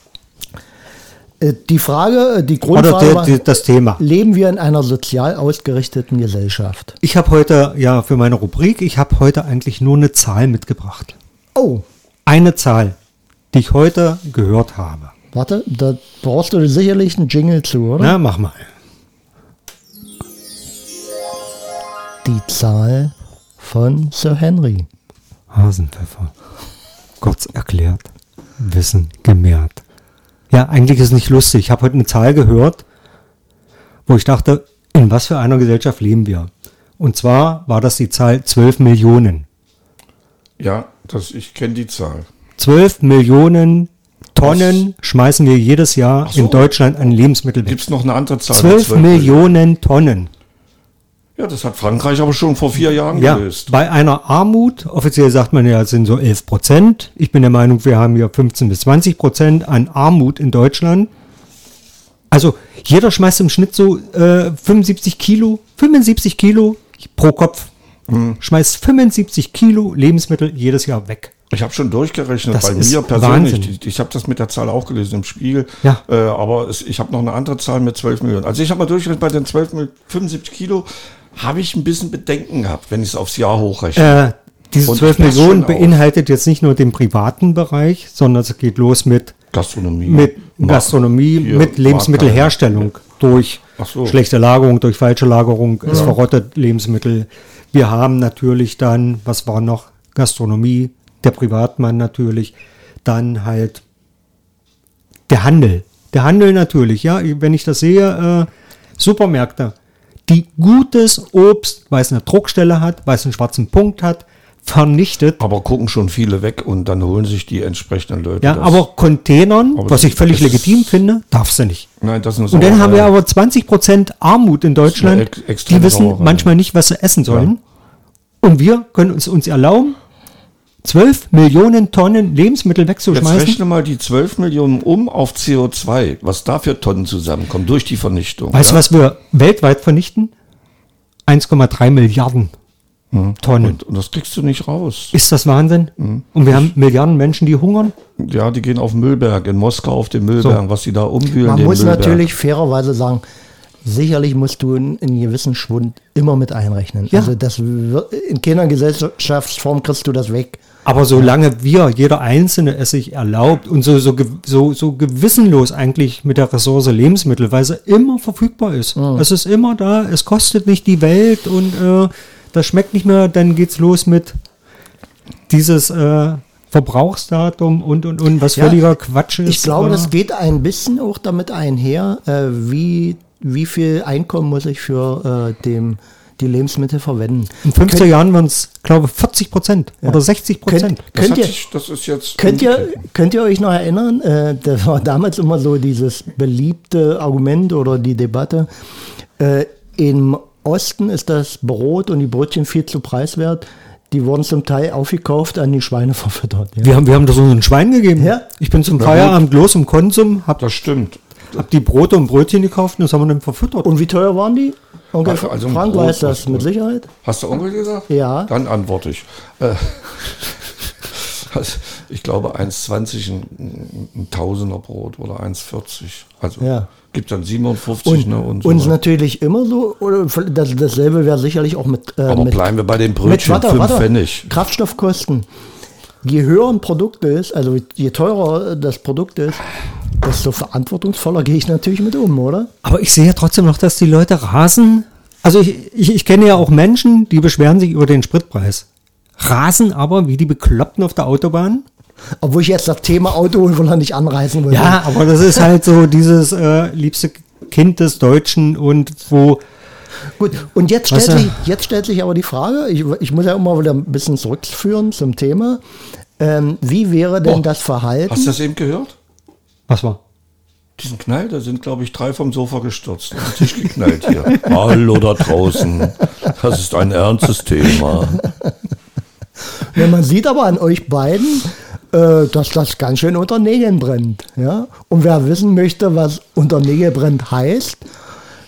S1: Äh, die Frage, äh, die
S2: Oder
S1: Grundfrage
S2: der,
S1: war,
S2: der, das Thema?
S1: leben wir in einer sozial ausgerichteten Gesellschaft?
S2: Ich habe heute, ja, für meine Rubrik, ich habe heute eigentlich nur eine Zahl mitgebracht.
S1: Oh,
S2: Eine Zahl, die ich heute gehört habe.
S1: warte, da brauchst du sicherlich einen Jingle zu, oder?
S2: Na, mach mal.
S1: Die Zahl von Sir Henry.
S2: Hasenpfeffer. Kurz erklärt. Wissen gemehrt. Ja, eigentlich ist es nicht lustig. Ich habe heute eine Zahl gehört, wo ich dachte, in was für einer Gesellschaft leben wir? Und zwar war das die Zahl 12 Millionen.
S3: Ja, das, ich kenne die Zahl.
S2: 12 Millionen Tonnen schmeißen wir jedes Jahr
S3: so.
S2: in Deutschland an Lebensmittel weg.
S3: Gibt es noch eine andere Zahl?
S2: 12 Millionen Tonnen.
S3: Ja, das hat Frankreich aber schon vor vier Jahren
S2: Ja,
S3: gelöst.
S2: bei einer Armut, offiziell sagt man ja, es sind so 11 Prozent. Ich bin der Meinung, wir haben hier 15 bis 20 Prozent an Armut in Deutschland. Also jeder schmeißt im Schnitt so äh, 75 Kilo, 75 Kilo pro Kopf.
S3: Mhm.
S2: Schmeißt 75 Kilo Lebensmittel jedes Jahr weg.
S3: Ich habe schon durchgerechnet,
S2: Das
S3: bei
S2: ist
S3: mir persönlich.
S2: Wahnsinn.
S3: Ich, ich habe das mit der Zahl auch gelesen im Spiegel.
S2: Ja.
S3: Äh, aber es, ich habe noch eine andere Zahl mit 12 Millionen. Also ich habe mal durchgerechnet, bei den 12 Millionen, 75 Kilo habe ich ein bisschen Bedenken gehabt, wenn ich es aufs Jahr hochrechne.
S2: Äh, diese
S3: Und
S2: 12
S3: das
S2: Millionen beinhaltet jetzt nicht nur den privaten Bereich, sondern es geht los mit
S3: Gastronomie.
S2: mit Gastronomie,
S3: hier,
S2: mit Lebensmittelherstellung durch
S3: Ach so.
S2: schlechte Lagerung, durch falsche Lagerung, es verrottet Lebensmittel. Wir haben natürlich dann, was war noch? Gastronomie, der Privatmann natürlich, dann halt der Handel. Der Handel natürlich, ja, wenn ich das sehe, äh, Supermärkte, die gutes Obst, weil es eine Druckstelle hat, weil es einen schwarzen Punkt hat, vernichtet.
S3: Aber gucken schon viele weg und dann holen sich die entsprechenden Leute.
S2: Ja,
S3: das.
S2: aber Containern,
S3: Aber
S2: was ich völlig legitim finde, darfst du nicht.
S3: Nein, das ist eine
S2: Und dann haben wir aber 20% Armut in Deutschland.
S3: ex-
S2: Die wissen
S3: Sauerei.
S2: manchmal nicht, was sie essen sollen. Und wir können uns uns erlauben, 12 Millionen Tonnen Lebensmittel
S3: Jetzt
S2: wegzuschmeißen.
S3: rechne mal die 12 Millionen um auf CO2, was da für Tonnen zusammenkommen durch die Vernichtung.
S2: Weißt du,
S3: ja?
S2: was wir weltweit vernichten? 1,3 Milliarden Tonnen.
S3: Und, und das kriegst du nicht raus.
S2: Ist das Wahnsinn?
S3: Mhm.
S2: Und wir haben Milliarden Menschen, die hungern.
S3: Ja, die gehen auf den Müllberg, in Moskau auf den Müllberg, was die da umwühlen.
S1: Man
S3: den
S1: muss
S3: Müllberg.
S1: natürlich fairerweise sagen, sicherlich musst du einen, einen gewissen Schwund immer mit einrechnen.
S2: Ja.
S1: Also das wird, in keiner Gesellschaftsform kriegst du das weg.
S2: Aber solange wir, jeder Einzelne, es sich erlaubt und so, so, so, so gewissenlos eigentlich mit der Ressource Lebensmittel, weil sie immer verfügbar ist. Es ist immer da, es kostet nicht die Welt und äh, das schmeckt nicht mehr, dann geht's los mit dieses äh, Verbrauchsdatum und und und, was
S1: Ja,
S2: völliger Quatsch ist.
S1: Ich glaube,
S2: äh,
S1: das geht ein bisschen auch damit einher, äh, wie, wie viel Einkommen muss ich für äh, dem, die Lebensmittel verwenden.
S2: in 50 Jahren waren es, glaube ich, 40 Prozent oder 60 Prozent.
S1: Könnt
S3: hat
S1: ihr,
S3: sich, das ist jetzt.
S1: Könnt ihr, könnt ihr euch noch erinnern, äh, das war damals immer so dieses beliebte Argument oder die Debatte, äh, im Osten ist das Brot und die Brötchen viel zu preiswert. Die wurden zum Teil aufgekauft, an die Schweine verfüttert. Ja.
S2: Wir haben, wir haben das so ein Schwein gegeben.
S1: Ja.
S2: Ich bin zum Feierabend los im Konsum, hab,
S3: Das stimmt.
S2: hab die Brote und Brötchen gekauft und das haben wir dann verfüttert.
S1: Und wie teuer waren die? Onkel
S3: Also- also
S1: Frank weiß das mit Sicherheit.
S3: Hast du Onkel gesagt?
S1: Ja.
S3: Dann antworte ich. Äh, also, ich glaube 1,20 ein, ein Tausender Brot oder 1,40. Also
S1: Ja.
S3: gibt dann 57
S1: Und,
S3: ne, und so.
S1: und natürlich immer so, oder das, dasselbe wäre sicherlich auch mit, äh,
S3: Aber
S1: mit
S3: bleiben wir bei den
S1: Mit,
S3: Brötchen,
S1: warte,
S3: 5
S1: warte.
S3: Pfennig.
S1: Kraftstoffkosten. Je höher ein Produkt ist, also je teurer das Produkt ist, desto verantwortungsvoller gehe ich natürlich mit um, oder?
S2: Aber ich sehe ja trotzdem noch, dass die Leute rasen. Also ich, ich, ich kenne ja auch Menschen, die beschweren sich über den Spritpreis. Rasen aber wie die Bekloppten auf der Autobahn.
S1: Obwohl ich jetzt das Thema Auto wohl noch nicht anreißen will.
S2: Ja, aber das ist halt so dieses äh, liebste Kind des Deutschen und wo
S1: Gut, und jetzt stellt,
S2: äh,
S1: sich, jetzt stellt sich aber die Frage, ich, ich muss ja immer wieder ein bisschen zurückführen zum Thema. Ähm, wie wäre denn
S3: Boah,
S1: das Verhalten?
S3: Hast du das eben gehört?
S2: Was war?
S3: Diesen Knall, da sind, glaube ich, drei vom Sofa gestürzt. Auf den Tisch geknallt hier. Hallo da draußen. Das ist ein ernstes Thema.
S1: Ja, man sieht aber an euch beiden, äh, dass das ganz schön unter Nägeln brennt. Ja? Und wer wissen möchte, was unter Nägeln brennt heißt,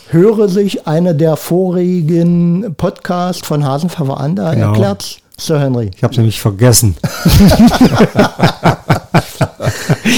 S1: höre sich eine der vorigen Podcasts von Hasenpfeffer an, da
S2: Genau.
S1: erklärt Sir Henry.
S2: Ich habe es nämlich vergessen.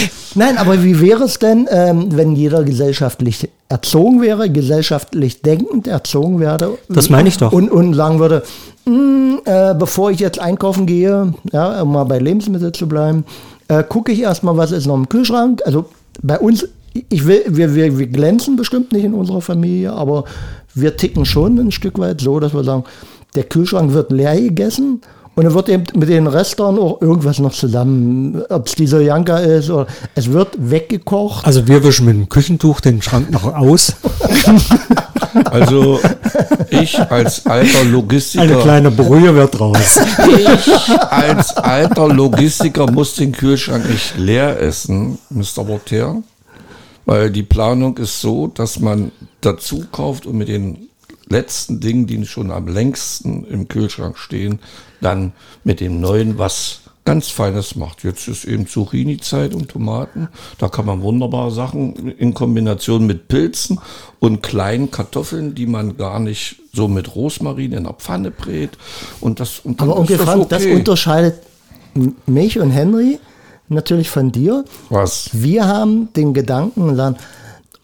S1: Nein, aber wie wäre es denn, ähm, wenn jeder gesellschaftlich erzogen wäre, gesellschaftlich denkend erzogen werde?
S2: Das meine ich doch.
S1: Und, und sagen würde, "Hm, äh, bevor ich jetzt einkaufen gehe, ja, um mal bei Lebensmitteln zu bleiben, äh, gucke ich erstmal, was ist noch im Kühlschrank. Also bei uns, ich will, wir, wir, wir glänzen bestimmt nicht in unserer Familie, aber wir ticken schon ein Stück weit so, dass wir sagen, der Kühlschrank wird leer gegessen und dann wird eben mit den Restern auch irgendwas noch zusammen, ob es dieser Janka ist oder es wird weggekocht.
S2: Also wir wischen mit dem Küchentuch den Schrank noch aus.
S3: Also ich als alter
S2: Eine
S3: Logistiker,
S2: kleine Brühe wird raus.
S3: ich als alter Logistiker muss den Kühlschrank nicht leer essen, Mr. Voltaire, weil die Planung ist so, dass man dazu kauft und mit den letzten Dingen, die schon am längsten im Kühlschrank stehen, dann mit dem neuen was ganz Feines macht. Jetzt ist eben Zucchini-Zeit und Tomaten. Da kann man wunderbare Sachen in Kombination mit Pilzen und kleinen Kartoffeln, die man gar nicht so mit Rosmarin in der Pfanne brät. Und das, und dann
S1: Aber Onkel
S3: das
S1: Frank, das
S3: okay.
S1: unterscheidet mich und Henry natürlich von dir.
S3: Was?
S1: Wir haben den Gedanken, sagen,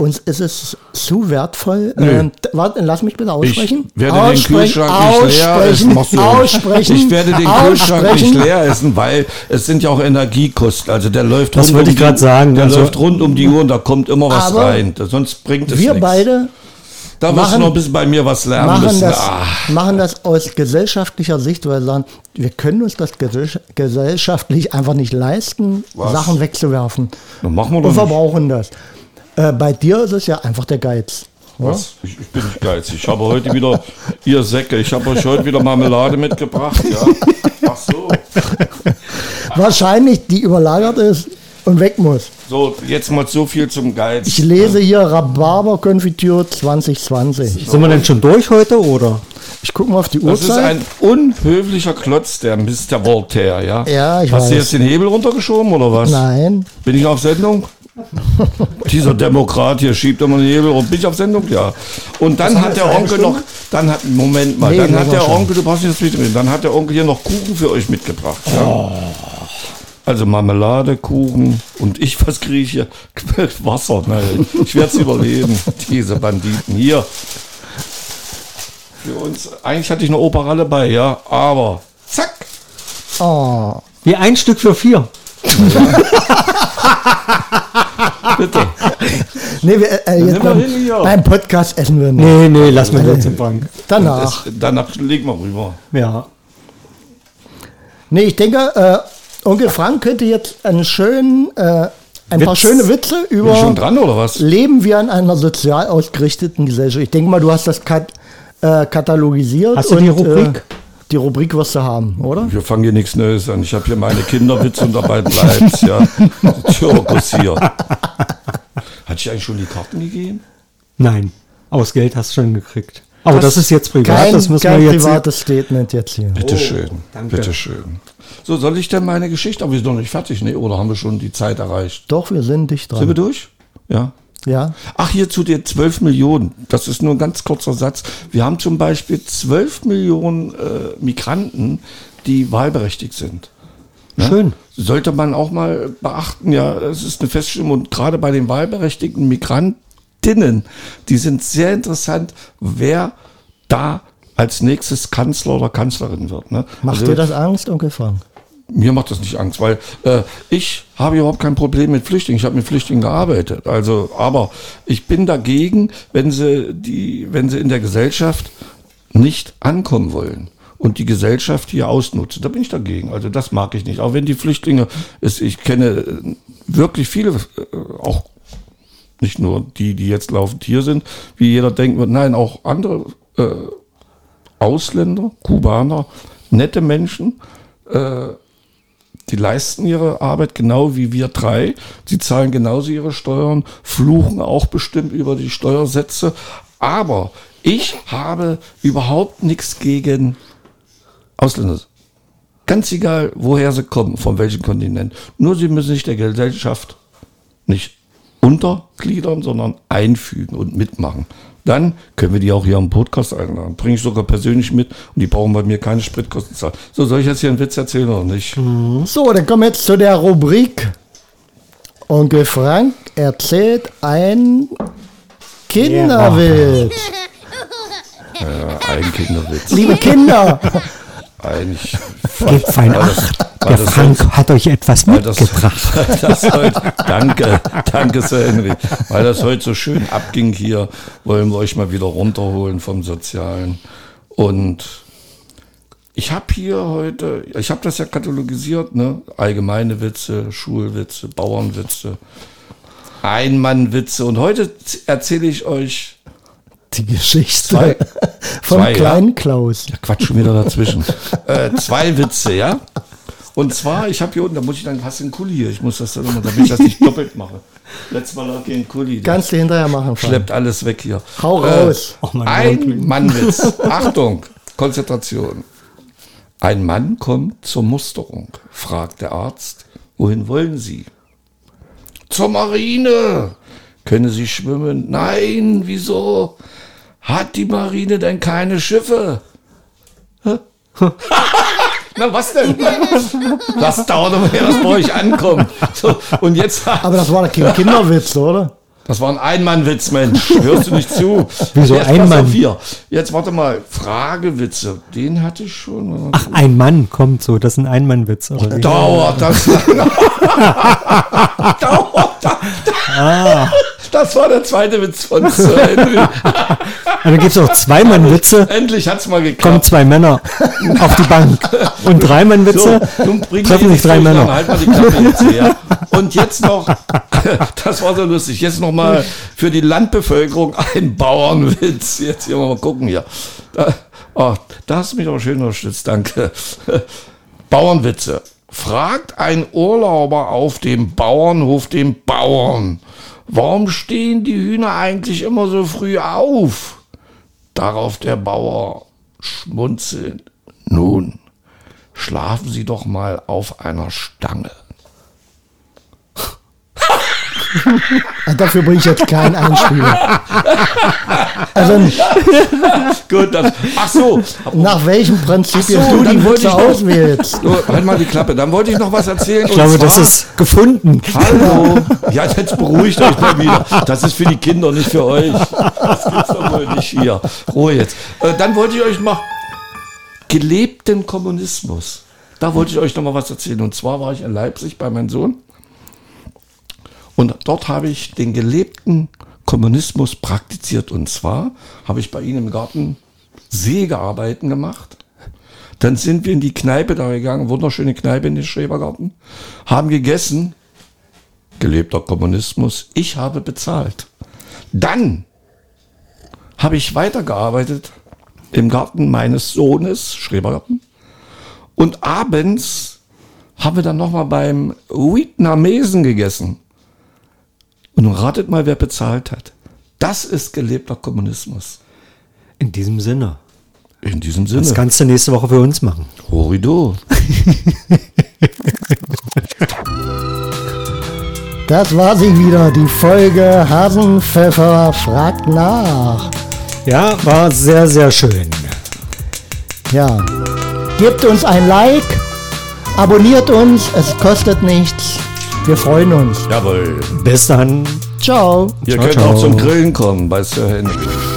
S1: uns ist es zu wertvoll. Ähm, warte, lass mich bitte aussprechen.
S3: Ich werde den
S1: aussprechen,
S3: Kühlschrank nicht leer essen.
S1: Aussprechen.
S3: Ich werde den Kühlschrank nicht leer essen, weil es sind ja auch Energiekosten. Also der läuft
S2: Das
S3: rund
S2: wollte
S3: um
S2: ich
S3: die-
S2: grad sagen.
S3: Der
S2: Also-
S3: läuft rund um die Uhr und da kommt immer was
S1: Aber
S3: rein. Sonst bringt es
S1: Wir
S3: nichts.
S1: beide
S3: Da
S1: machen-
S3: du noch ein bisschen bei mir was lernen
S1: machen
S3: müssen.
S1: das,
S3: Ah,
S1: machen das aus gesellschaftlicher Sicht, weil wir sagen, wir können uns das gesell- gesellschaftlich einfach nicht leisten,
S3: Was?
S1: Sachen wegzuwerfen.
S3: dann machen wir
S1: Und
S3: doch nicht.
S1: verbrauchen das. Äh, bei dir ist es ja einfach der Geiz.
S3: Was? Ich, ich bin nicht geizig. Ich habe heute wieder, ihr Säcke, ich habe euch heute wieder Marmelade mitgebracht. Ja? Ach so.
S1: Wahrscheinlich, die überlagert ist und weg muss.
S3: So, jetzt mal so viel zum Geiz.
S1: Ich lese hier Rhabarber-Konfitüre 2020.
S2: Sind wir denn schon durch heute oder?
S1: Ich gucke mal auf die
S3: Das ist
S1: Uhrzeit.
S3: ein unhöflicher Klotz, der Mr. Voltaire, ja?
S1: Ja, ich
S3: Hast
S1: weiß.
S3: du jetzt den Hebel runtergeschoben oder was?
S1: Nein.
S3: Bin ich auf Sendung? Dieser Demokrat hier schiebt immer den Hebel rum. Bin ich auf Sendung? Ja. Und dann hat der Onkel noch, dann hat, Moment mal,
S1: Nee,
S3: dann hat der
S1: schon.
S3: Onkel, du brauchst nicht das mitreden, dann hat der Onkel hier noch Kuchen für euch mitgebracht. Ja?
S1: Oh.
S3: Also Marmelade, Kuchen und ich, was kriege ich hier? Wasser. Nein, ich werde es überleben. Diese Banditen hier. Für uns, eigentlich hatte ich eine Operalle bei, ja, aber zack.
S1: Oh.
S2: Wie ein Stück für vier.
S3: Bitte.
S1: Nee, wir, äh, jetzt
S3: nehmen wir
S1: beim, beim Podcast essen wir nicht.
S2: Nee, nee, lass mir jetzt im Bank.
S1: Danach.
S3: Das, danach legen wir rüber.
S2: Ja.
S1: Nee, ich denke, äh, Onkel Frank könnte jetzt einen schönen, äh, ein paar
S2: Witz.
S1: schöne Witze
S3: Bin ich schon
S1: über
S3: dran oder was?
S1: Leben wir in einer sozial ausgerichteten Gesellschaft. Ich denke mal, du hast das kat äh, katalogisiert.
S2: Hast du die Rubrik?
S1: Äh, die Rubrik wirst du haben, oder?
S3: Wir fangen hier nichts Neues an. Ich habe hier meine Kinderwitze und dabei bleibt's, ja. Zirkus hier. Hat ich eigentlich schon die Karten gegeben?
S2: Nein. Aus Geld hast du schon gekriegt. Aber das,
S1: Das-
S2: ist jetzt privat.
S1: Kein,
S2: das müssen
S1: kein
S2: wir jetzt.
S1: privates Statement jetzt hier.
S3: Bitteschön.
S2: danke.
S3: Bitteschön. So, soll ich denn meine Geschichte? Aber wir sind noch nicht fertig, ne? Oder haben wir schon die Zeit erreicht?
S1: Doch, wir sind dicht
S3: Sind wir
S1: dran.
S3: durch? Ja.
S1: Ja.
S3: Ach, hier zu den 12 Millionen. Das ist nur ein ganz kurzer Satz. Wir haben zum Beispiel 12 Millionen äh, Migranten, die wahlberechtigt sind.
S2: Schön.
S3: Sollte man auch mal beachten, ja, es ist eine Feststellung und gerade bei den wahlberechtigten Migrantinnen, die sind sehr interessant, wer da als nächstes Kanzler oder Kanzlerin wird. Ne?
S1: Macht
S3: Also,
S1: dir das Angst, Onkel Frank?
S3: Mir macht das nicht Angst, weil äh, ich habe überhaupt kein Problem mit Flüchtlingen. Ich habe mit Flüchtlingen gearbeitet. Also, aber ich bin dagegen, wenn sie die, wenn sie in der Gesellschaft nicht ankommen wollen und die Gesellschaft hier ausnutzen. Da bin ich dagegen. Also das mag ich nicht. Auch wenn die Flüchtlinge, es, ich kenne wirklich viele, äh, auch nicht nur die, die jetzt laufend hier sind, wie jeder denken wird, nein, auch andere äh, Ausländer, Kubaner, nette Menschen, äh, die leisten ihre Arbeit genau wie wir drei. Sie zahlen genauso ihre Steuern, fluchen auch bestimmt über die Steuersätze. Aber ich habe überhaupt nichts gegen Ausländer. Ganz egal, woher sie kommen, von welchem Kontinent. Nur sie müssen sich der Gesellschaft nicht untergliedern, sondern einfügen und mitmachen. Dann können wir die auch hier am Podcast einladen. Bringe ich sogar persönlich mit und die brauchen bei mir keine Spritkosten zahlen. So, soll ich jetzt hier einen Witz erzählen oder nicht?
S1: So, dann kommen wir jetzt zu der Rubrik. Onkel Frank erzählt ein Kinderwitz.
S3: Ja, ein Kinderwitz.
S1: Liebe Kinder,
S3: Eigentlich.
S2: Gebt fein
S3: das-
S2: Acht. Der
S3: das
S2: Frank hat euch etwas
S3: das-
S2: mitgebracht.
S3: Weil das heute, danke, danke Sir Henry. Weil das heute so schön abging hier, wollen wir euch mal wieder runterholen vom Sozialen. Und ich habe hier heute, ich habe das ja katalogisiert, ne? Allgemeine Witze, Schulwitze, Bauernwitze, Einmannwitze. Und heute erzähle ich euch
S1: die Geschichte
S3: Zwei.
S1: vom
S3: Zwei, ja.
S1: kleinen Klaus.
S3: Quatsch schon wieder dazwischen. äh, zwei Witze, ja? Und zwar, ich habe hier unten, da muss ich dann, hast du einen Kuli hier? Ich muss das dann immer, damit ich das nicht doppelt mache. Letztes Mal lag hier ein Kuli.
S1: Kannst du hinterher machen. Frank.
S3: schleppt alles weg hier.
S1: Hau raus.
S2: Oh mein
S3: ein. Mannwitz. Achtung, Konzentration. Ein Mann kommt zur Musterung, fragt der Arzt, wohin wollen Sie? Zur Marine. Können Sie schwimmen? Nein, wieso? Hat die Marine denn keine Schiffe? Hä? Na, was denn? Das dauert aber, her, das bei euch ankommt. So, und jetzt,
S1: Aber das war doch kein Kinderwitz, oder?
S3: das war ein Einmannwitz, Mensch. Hörst du nicht zu?
S2: Wieso
S3: Jetzt
S2: ein
S3: pass
S2: Mann?
S3: auf hier. Jetzt warte mal. Fragewitze. Den hatte ich schon.
S2: Ach, ein Mann kommt so. Das ist ein Einmannwitz. Oder?
S3: Dauert das? Dauert das?
S2: Ah.
S3: Das war der zweite Witz von Sir Henry.
S2: Dann gibt es auch Zwei-Mann-Witze.
S3: Endlich hat's mal
S2: Kommen
S3: geklappt.
S2: zwei Männer auf die Bank. Und Drei-Mann-Witze.
S3: nun bringen
S2: treffen
S3: wir
S2: sich drei Männer.
S3: Halt mal die Klappe jetzt her. Und jetzt noch, das war so lustig, jetzt noch mal für die Landbevölkerung ein Bauernwitz. Jetzt hier mal gucken hier. Da, oh, da hast du mich aber schön unterstützt, danke. Bauernwitze. Fragt ein Urlauber auf dem Bauernhof den Bauern, warum stehen die Hühner eigentlich immer so früh auf? Darauf der Bauer schmunzelnd. Nun, schlafen Sie doch mal auf einer Stange.
S1: Ah, Dafür bringe ich jetzt keinen Einspieler. Also
S3: Gut, das, ach so.
S1: nach welchem Prinzip
S3: so,
S1: du
S3: dann
S1: die
S3: wollte
S1: Witze
S3: ich noch-
S1: auswählst.
S3: So, halt mal die Klappe. Dann wollte ich noch was erzählen.
S2: Ich glaube, das ist gefunden.
S3: Hallo. Ja, jetzt beruhigt euch mal wieder. Das ist für die Kinder, nicht für euch. Das gibt's doch wohl nicht hier. Ruhe jetzt. Äh, dann wollte ich euch mal gelebten Kommunismus. Da wollte ich euch noch mal was erzählen. Und zwar war ich in Leipzig bei meinem Sohn. Und dort habe ich den gelebten Kommunismus praktiziert. Und zwar habe ich bei ihnen im Garten Sägearbeiten gemacht. Dann sind wir in die Kneipe da gegangen, wunderschöne Kneipe in den Schrebergarten, haben gegessen, gelebter Kommunismus, ich habe bezahlt. Dann habe ich weitergearbeitet im Garten meines Sohnes, Schrebergarten. Und abends haben wir dann nochmal beim Vietnamesen gegessen. Und nun ratet mal, wer bezahlt hat. Das ist gelebter Kommunismus.
S2: In diesem Sinne.
S3: In diesem
S2: Das
S3: Sinne.
S2: kannst du nächste Woche für uns machen.
S3: Horido.
S1: Das war sie wieder, die Folge Hasenpfeffer fragt nach.
S2: Ja, war sehr, sehr schön.
S1: Ja, gebt uns ein Like, abonniert uns, es kostet nichts. Wir freuen uns.
S3: Jawohl.
S2: Bis dann.
S1: Ciao.
S3: Ihr
S2: Ciao,
S3: könnt
S2: ciao.
S3: auch zum Grillen kommen bei Sir Henry.